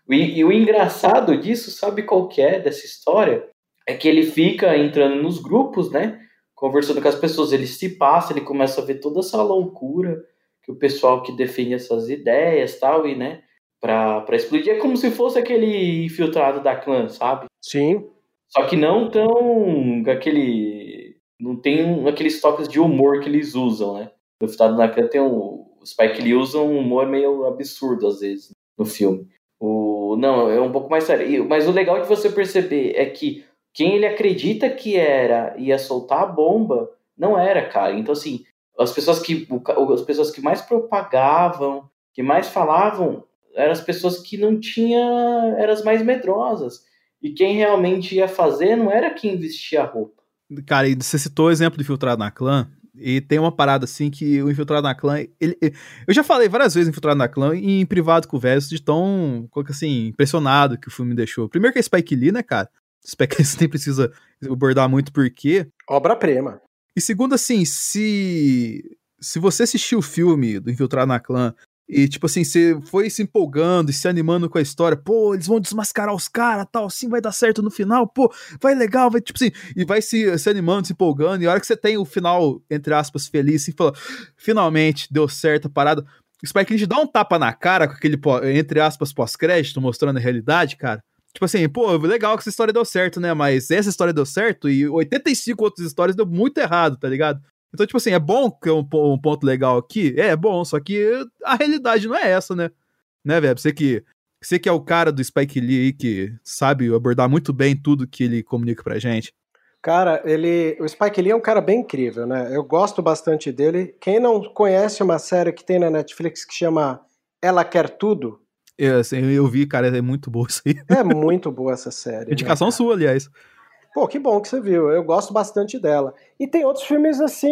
E, e o engraçado disso, sabe qual que é dessa história? É que ele fica entrando nos grupos, né? Conversando com as pessoas, ele se passa, ele começa a ver toda essa loucura que o pessoal que defende essas ideias tal, e né, pra, pra explodir. É como se fosse aquele infiltrado da clã, sabe? Sim. Só que não tão aquele. Não tem aqueles toques de humor que eles usam, né? O infiltrado da clã tem um. O Spike Lee usa um humor meio absurdo às vezes no filme. O, não, é um pouco mais sério. Mas o legal de você perceber é que quem ele acredita que era ia soltar a bomba, não era, cara. Então, assim, as pessoas que, as pessoas que mais propagavam, que mais falavam, eram as pessoas que não tinham, eram as mais medrosas. E quem realmente ia fazer não era quem vestia a roupa. Cara, e você citou o exemplo do infiltrado na clã, e tem uma parada assim que o infiltrado na clã. Ele, eu já falei várias vezes infiltrado na clã em privado com o de tão assim, impressionado que o filme me deixou. Primeiro que é Spike Lee, né, cara? Lee você nem precisa abordar muito porque. Obra-prima. E segundo, assim, se. Se você assistiu o filme do Infiltrado na Clã e, tipo assim, você foi se empolgando e se animando com a história. Pô, eles vão desmascarar os caras, tal, assim vai dar certo no final. Pô, vai legal, vai, tipo assim, e vai se, se animando, se empolgando. E a hora que você tem o final, entre aspas, feliz, assim, fala, finalmente deu certo a parada. O Spike Lee dá um tapa na cara com aquele, entre aspas, pós-crédito, mostrando a realidade, cara. Tipo assim, pô, legal que essa história deu certo, né? Mas essa história deu certo e 85 outras histórias deu muito errado, tá ligado? Então, tipo assim, é bom que é um, um, ponto legal aqui? É, é bom, só que a realidade não é essa, né? Né, velho? Você que, você que é o cara do Spike Lee aí que sabe abordar muito bem tudo que ele comunica pra gente. Cara, ele. O Spike Lee é um cara bem incrível, né? Eu gosto bastante dele. Quem não conhece uma série que tem na Netflix que chama Ela Quer Tudo? Eu, assim, eu vi, cara, é muito boa isso aí. É muito boa essa série. Indicação né, sua, aliás. Pô, que bom que você viu. Eu gosto bastante dela. E tem outros filmes assim.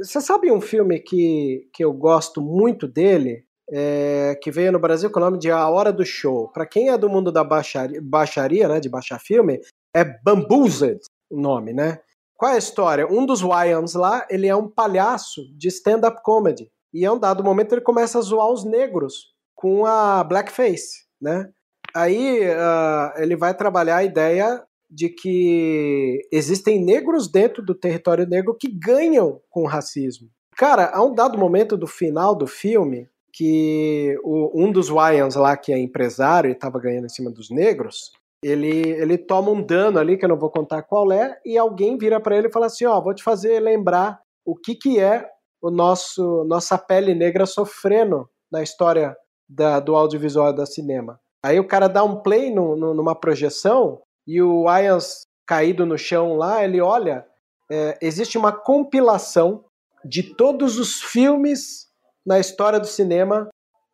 Você sabe um filme que, que eu gosto muito dele? É, que veio no Brasil com o nome de A Hora do Show. Para quem é do mundo da baixaria, baixaria, né, de baixar filme, é Bamboozled o nome, né? Qual é a história? Um dos Wyans lá, ele é um palhaço de stand-up comedy. E a um dado momento ele começa a zoar os negros com a blackface, né? Aí uh, ele vai trabalhar a ideia de que existem negros dentro do território negro que ganham com o racismo. Cara, há um dado momento do final do filme que o, um dos Wyans lá, que é empresário e estava ganhando em cima dos negros, ele, ele toma um dano ali, que eu não vou contar qual é, e alguém vira para ele e fala assim, ó, oh, vou te fazer lembrar o que, que é o nosso nossa pele negra sofrendo na história da, do audiovisual da cinema. Aí o cara dá um play no, no, numa projeção e o Ians caído no chão lá, ele olha, é, existe uma compilação de todos os filmes na história do cinema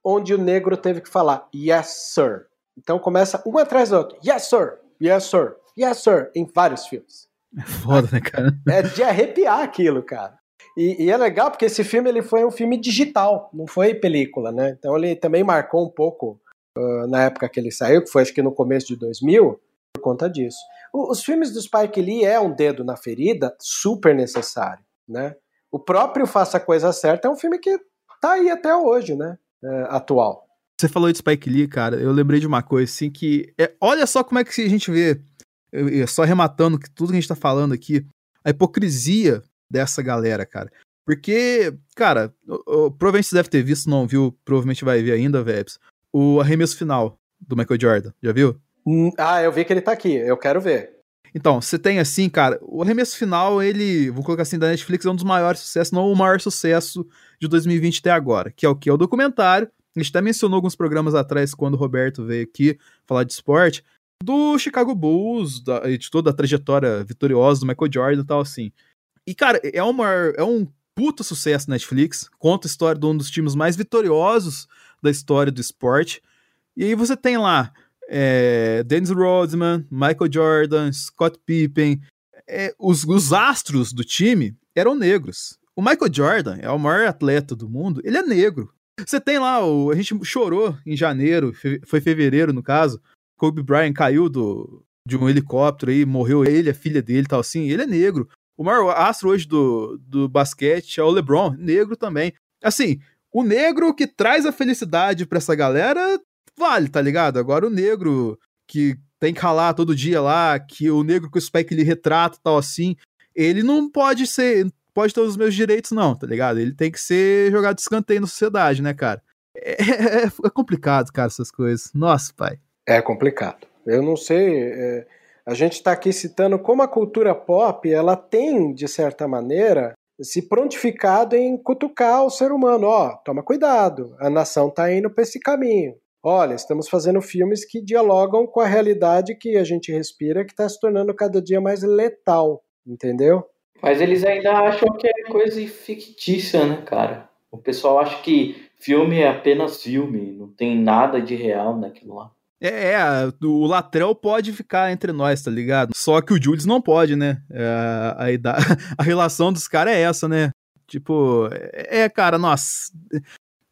onde o negro teve que falar yes sir. Então começa um atrás do outro, yes sir, yes sir, yes sir, em vários filmes. É foda, né, cara? É de arrepiar aquilo, cara. E, e, é legal porque esse filme ele foi um filme digital, não foi película, né? Então ele também marcou um pouco uh, na época que ele saiu, que foi acho que no começo de 2000, por conta disso. O, os filmes do Spike Lee é um dedo na ferida super necessário, né? O próprio Faça a Coisa Certa é um filme que tá aí até hoje, né? Uh, atual. Você falou de Spike Lee, cara, eu lembrei de uma coisa assim que. É, olha só como é que a gente vê, só arrematando que tudo que a gente tá falando aqui, a hipocrisia dessa galera, cara. Porque, cara, provavelmente você deve ter visto, não viu, provavelmente vai ver ainda, Vebs, o arremesso final do Michael Jordan. Já viu? Hum, ah, eu vi que ele tá aqui, eu quero ver. Então, você tem assim, cara, o arremesso final, ele, vou colocar assim, da Netflix, é um dos maiores sucessos, não o maior sucesso de 2020 até agora, que é o que? É o documentário. A gente até mencionou alguns programas atrás, quando o Roberto veio aqui falar de esporte, do Chicago Bulls, da, de toda a trajetória vitoriosa do Michael Jordan e tal, assim. E, cara, é, uma, é um puto sucesso Netflix. Conta a história de um dos times mais vitoriosos da história do esporte. E aí você tem lá é, Dennis Rodman, Michael Jordan, Scott Pippen. É, os, os astros do time eram negros. O Michael Jordan é o maior atleta do mundo, ele é negro. Você tem lá, o, a gente chorou em janeiro, foi fevereiro no caso. Kobe Bryant caiu do, de um helicóptero aí, morreu ele, a filha dele e tal assim. Ele é negro. O maior astro hoje do, do basquete é o LeBron, negro também. Assim, o negro que traz a felicidade para essa galera vale, tá ligado? Agora o negro que tem que ralar todo dia lá, que o negro com o spec ele retrata tal assim, ele não pode ser, pode ter os meus direitos não, tá ligado? Ele tem que ser jogado de escanteio na sociedade, né, cara? É, é, é complicado, cara, essas coisas. Nossa, pai. É complicado. Eu não sei. É, a gente está aqui citando como a cultura pop ela tem, de certa maneira, se prontificado em cutucar o ser humano. Ó, toma cuidado, a nação está indo para esse caminho. Olha, estamos fazendo filmes que dialogam com a realidade que a gente respira, que está se tornando cada dia mais letal, entendeu? Mas eles ainda acham que é coisa fictícia, né, cara? O pessoal acha que filme é apenas filme, não tem nada de real naquilo lá. É, é, o Latrell pode ficar entre nós, tá ligado? Só que o Jules não pode, né? É, a, a, relação dos caras é essa, né? Tipo, é, é, cara, nossa.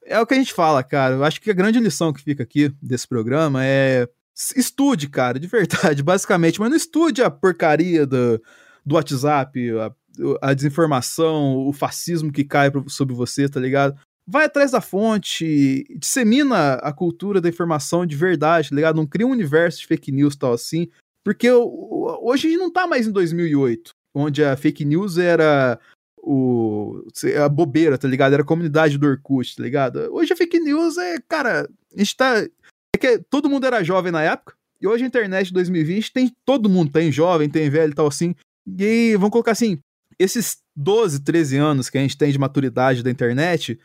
É o que a gente fala, cara. Eu acho que a grande lição que fica aqui desse programa é. Estude, cara, de verdade, basicamente. Mas não estude a porcaria do, do WhatsApp, a, a desinformação, o fascismo que cai sobre você, tá ligado? Vai atrás da fonte, dissemina a cultura da informação de verdade, tá ligado? Não cria um universo de fake news tal assim, porque hoje a gente não tá mais em 2008, onde a fake news era o a bobeira, tá ligado? Era a comunidade do Orkut, tá ligado? Hoje a fake news é, cara, a gente tá é que todo mundo era jovem na época, e hoje a internet de 2020 tem todo mundo tem jovem, tem velho tal assim. E vamos colocar assim, esses 12, 13 anos que a gente tem de maturidade da internet,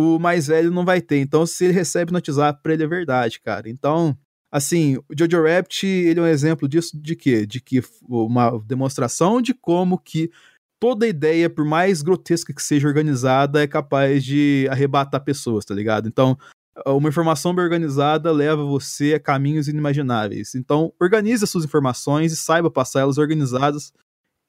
o mais velho não vai ter. Então, se ele recebe no WhatsApp, pra ele é verdade, cara. Então, assim, o Jojo Rabbit, ele é um exemplo disso de quê? De que uma demonstração de como que toda ideia, por mais grotesca que seja organizada, é capaz de arrebatar pessoas, tá ligado? Então, uma informação bem organizada leva você a caminhos inimagináveis. Então, organize as suas informações e saiba passá-las organizadas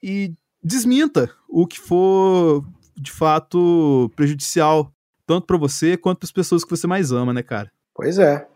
e desminta o que for de fato prejudicial tanto para você quanto para as pessoas que você mais ama, né, cara? Pois é.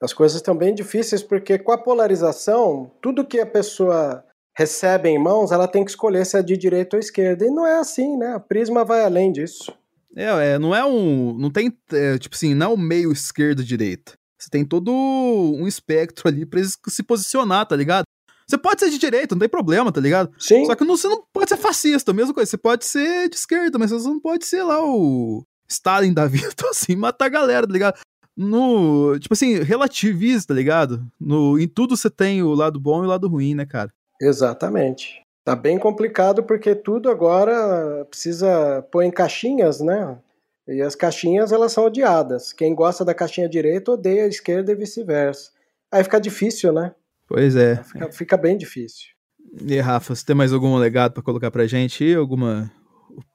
As coisas estão bem difíceis porque com a polarização, tudo que a pessoa recebe em mãos, ela tem que escolher se é de direita ou esquerda. E não é assim, né? A Prisma vai além disso. É, é não é um. Não tem. É, tipo assim, não é o meio esquerda-direita. Você tem todo um espectro ali pra se posicionar, tá ligado? Você pode ser de direita, não tem problema, tá ligado? Sim. Só que não, você não pode ser fascista, mesma coisa. Você pode ser de esquerda, mas você não pode ser lá o Stalin da vida, então assim, matar a galera, tá ligado? No, tipo assim, relativiza, tá ligado? No, em tudo você tem o lado bom e o lado ruim, né, cara? Exatamente. Tá bem complicado porque tudo agora precisa pôr em caixinhas, né? E as caixinhas elas são odiadas. Quem gosta da caixinha direita odeia a esquerda e vice-versa. Aí fica difícil, né? Pois é. Fica, fica bem difícil. E Rafa, você tem mais algum legado para colocar pra gente? Alguma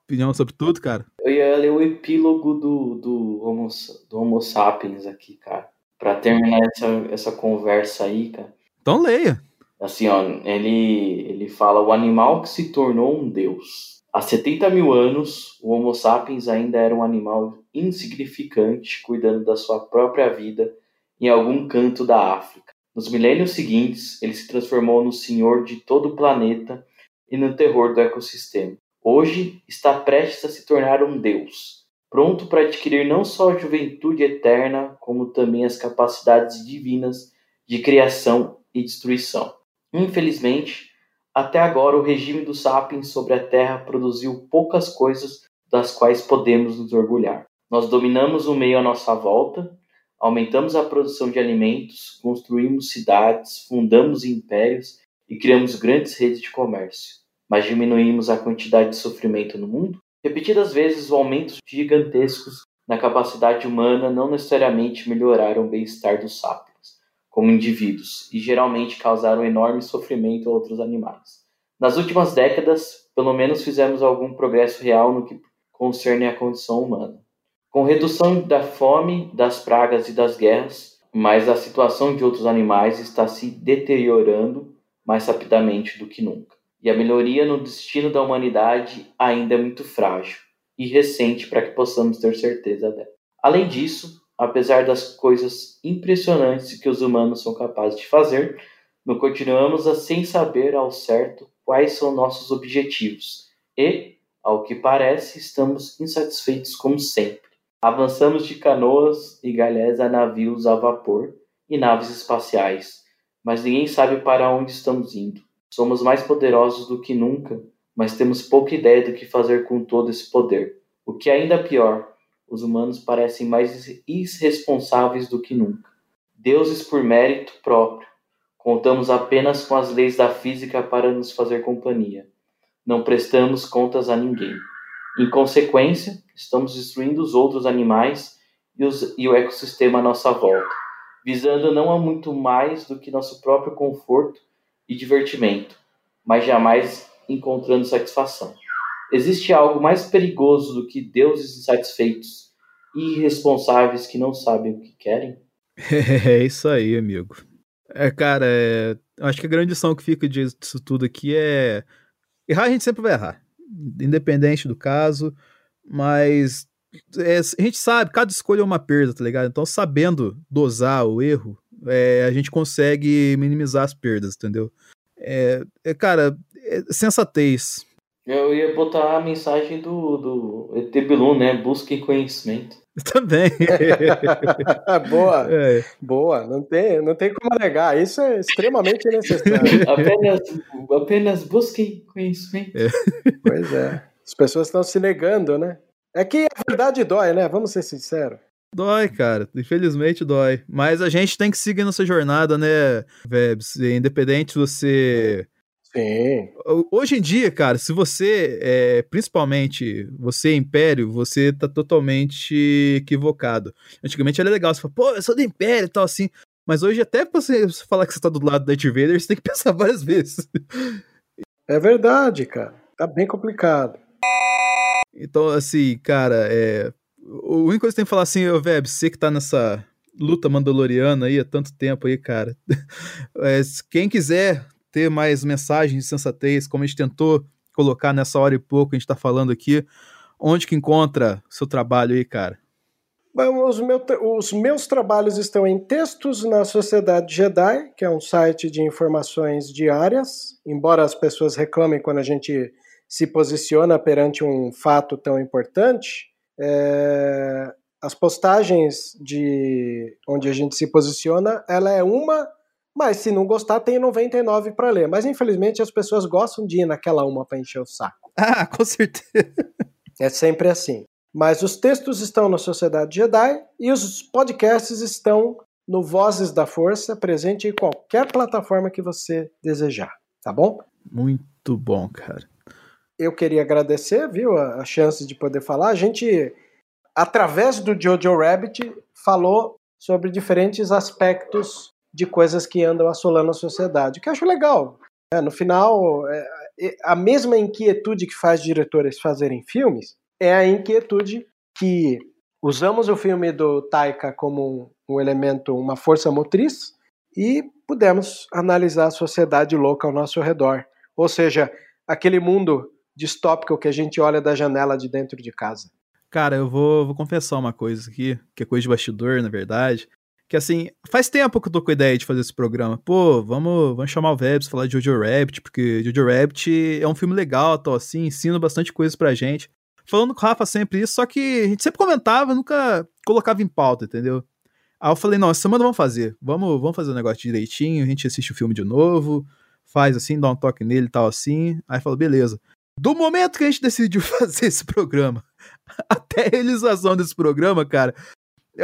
opinião sobre tudo, cara? Eu ia ler o epílogo do, do, homo, do homo sapiens aqui, cara. Pra terminar essa, essa conversa aí, cara. Então leia. Assim, ó, ele, ele fala: o animal que se tornou um deus. Há 70 mil anos, o Homo sapiens ainda era um animal insignificante, cuidando da sua própria vida em algum canto da África. Nos milênios seguintes, ele se transformou no senhor de todo o planeta e no terror do ecossistema. Hoje está prestes a se tornar um Deus, pronto para adquirir não só a juventude eterna, como também as capacidades divinas de criação e destruição. Infelizmente, até agora o regime dos sapiens sobre a Terra produziu poucas coisas das quais podemos nos orgulhar. Nós dominamos o meio à nossa volta, aumentamos a produção de alimentos, construímos cidades, fundamos impérios e criamos grandes redes de comércio mas diminuímos a quantidade de sofrimento no mundo? Repetidas vezes, o aumento gigantescos na capacidade humana não necessariamente melhoraram o bem-estar dos sapiens, como indivíduos, e geralmente causaram enorme sofrimento a outros animais. Nas últimas décadas, pelo menos fizemos algum progresso real no que concerne à condição humana. Com redução da fome, das pragas e das guerras, mas a situação de outros animais está se deteriorando mais rapidamente do que nunca e a melhoria no destino da humanidade ainda é muito frágil e recente para que possamos ter certeza dela. Além disso, apesar das coisas impressionantes que os humanos são capazes de fazer, não continuamos a sem saber ao certo quais são nossos objetivos e, ao que parece, estamos insatisfeitos como sempre. Avançamos de canoas e galés a navios a vapor e naves espaciais, mas ninguém sabe para onde estamos indo. Somos mais poderosos do que nunca, mas temos pouca ideia do que fazer com todo esse poder. O que é ainda pior, os humanos parecem mais irresponsáveis do que nunca. Deuses por mérito próprio. Contamos apenas com as leis da física para nos fazer companhia. Não prestamos contas a ninguém. Em consequência, estamos destruindo os outros animais e, os, e o ecossistema à nossa volta, visando não a muito mais do que nosso próprio conforto e divertimento, mas jamais encontrando satisfação. Existe algo mais perigoso do que deuses insatisfeitos e irresponsáveis que não sabem o que querem? É isso aí, amigo. É, cara, é... acho que a grande lição que fica disso tudo aqui é. Errar a gente sempre vai errar independente do caso, mas é, a gente sabe, cada escolha é uma perda, tá ligado? Então, sabendo dosar o erro, é, a gente consegue minimizar as perdas, entendeu? É, é cara, é sensatez. Eu ia botar a mensagem do, do ET Bilu, né? Busquem conhecimento. Também. boa, é. boa. Não tem, não tem como negar. Isso é extremamente necessário. apenas, apenas busquem conhecimento. É. Pois é. As pessoas estão se negando, né? É que a verdade dói, né? Vamos ser sinceros. Dói, cara. Infelizmente dói. Mas a gente tem que seguir nossa jornada, né, Vebs? Independente se você Sim. Hoje em dia, cara, se você, é, principalmente você, Império, você tá totalmente equivocado. Antigamente era legal, você fala, pô, eu sou do Império e tal, assim. Mas hoje, até pra você falar que você tá do lado da Darth Vader, você tem que pensar várias vezes. É verdade, cara. Tá bem complicado. Então, assim, cara, é. A única coisa que tem que falar assim, ô Veb, você que tá nessa luta mandaloriana aí há tanto tempo aí, cara. É, quem quiser ter mais mensagens de sensatez, como a gente tentou colocar nessa hora e pouco a gente está falando aqui, onde que encontra seu trabalho aí, cara? Bom, os, meu, os, meus trabalhos estão em Textos na Sociedade Jedi, que é um site de informações diárias, embora as pessoas reclamem quando a gente se posiciona perante um fato tão importante. É, as postagens de onde a gente se posiciona, ela é uma mas se não gostar, tem 99 para ler. Mas infelizmente as pessoas gostam de ir naquela uma para encher o saco. Ah, com certeza. É sempre assim. Mas os textos estão na Sociedade Jedi e os podcasts estão no Vozes da Força, presente em qualquer plataforma que você desejar, tá bom? Muito bom, cara. Eu queria agradecer, viu, a chance de poder falar. A gente, através do Jojo Rabbit, falou sobre diferentes aspectos de coisas que andam assolando a sociedade, que eu acho legal. É, no final, é, a mesma inquietude que faz diretores fazerem filmes é a inquietude que usamos o filme do Taika como um elemento, uma força motriz e pudemos analisar a sociedade louca ao nosso redor. Ou seja, aquele mundo distópico que a gente olha da janela de dentro de casa. Cara, eu vou, vou confessar uma coisa aqui, que é coisa de bastidor, na verdade que assim, faz tempo que eu tô com a ideia de fazer esse programa. Pô, vamos, vamos chamar o Vebs, falar de Jojo Rabbit, porque Jojo Rabbit é um filme legal, tal, assim, ensina bastante coisas pra gente. Falando com o Rafa sempre isso, só que a gente sempre comentava, nunca colocava em pauta, entendeu? Aí eu falei, não, essa semana vamos fazer. Vamos, vamos fazer o um negócio direitinho, a gente assiste o filme de novo, faz assim, dá um toque nele e tal assim. Aí falou, beleza. Do momento que a gente decidiu fazer esse programa até a realização desse programa, cara,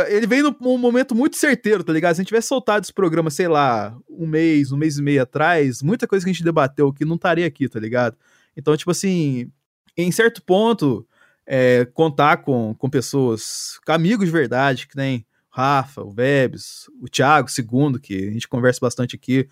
ele veio num momento muito certeiro, tá ligado? Se a gente tivesse soltado esse programa, sei lá, um mês, um mês e meio atrás, muita coisa que a gente debateu que não estaria aqui, tá ligado? Então, tipo assim, em certo ponto, é, contar com, com pessoas, com amigos de verdade, que nem Rafa, o Vebs, o Thiago, segundo, que a gente conversa bastante aqui,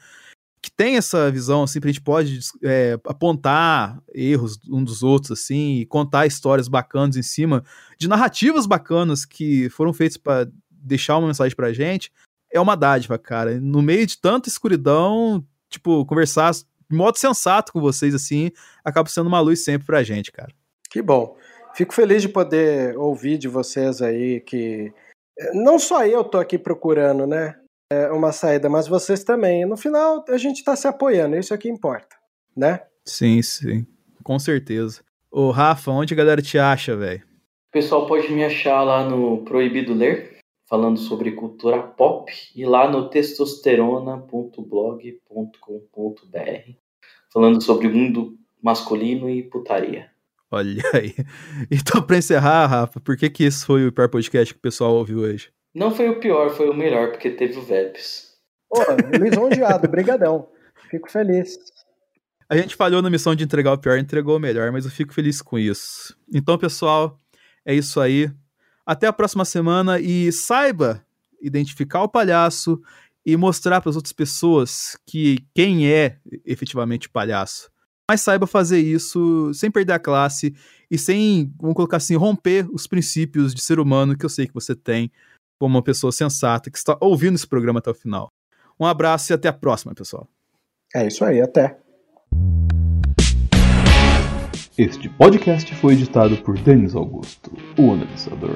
que tem essa visão, assim, pra gente pode é, apontar erros um dos outros, assim, e contar histórias bacanas em cima de narrativas bacanas que foram feitas para deixar uma mensagem pra gente, é uma dádiva, cara. No meio de tanta escuridão, tipo, conversar de modo sensato com vocês, assim, acaba sendo uma luz sempre pra gente, cara. Que bom. Fico feliz de poder ouvir de vocês aí que. Não só eu tô aqui procurando, né? É, uma saída, mas vocês também. No final, a gente está se apoiando, isso é que importa, né? Sim, sim, com certeza. Ô, Rafa, onde a galera te acha, velho? O pessoal pode me achar lá no Proibido Ler, falando sobre cultura pop e lá no testosterona.blog.com.br falando sobre o mundo masculino e putaria. Olha aí. Então, para encerrar, Rafa, por que, que esse foi o pior podcast que o pessoal ouviu hoje? Não foi o pior, foi o melhor, porque teve o Vebs. Pô, lisonjeado, brigadão. Fico feliz. A gente falhou na missão de entregar o pior, entregou o melhor, mas eu fico feliz com isso. Então, pessoal, é isso aí. Até a próxima semana e saiba identificar o palhaço e mostrar para as outras pessoas que quem é efetivamente o palhaço. Mas saiba fazer isso sem perder a classe e sem, vamos colocar assim, romper os princípios de ser humano que eu sei que você tem como uma pessoa sensata que está ouvindo esse programa até o final. Um abraço e até a próxima, pessoal. É isso aí, até. Este podcast foi editado por Denis Augusto, o analisador.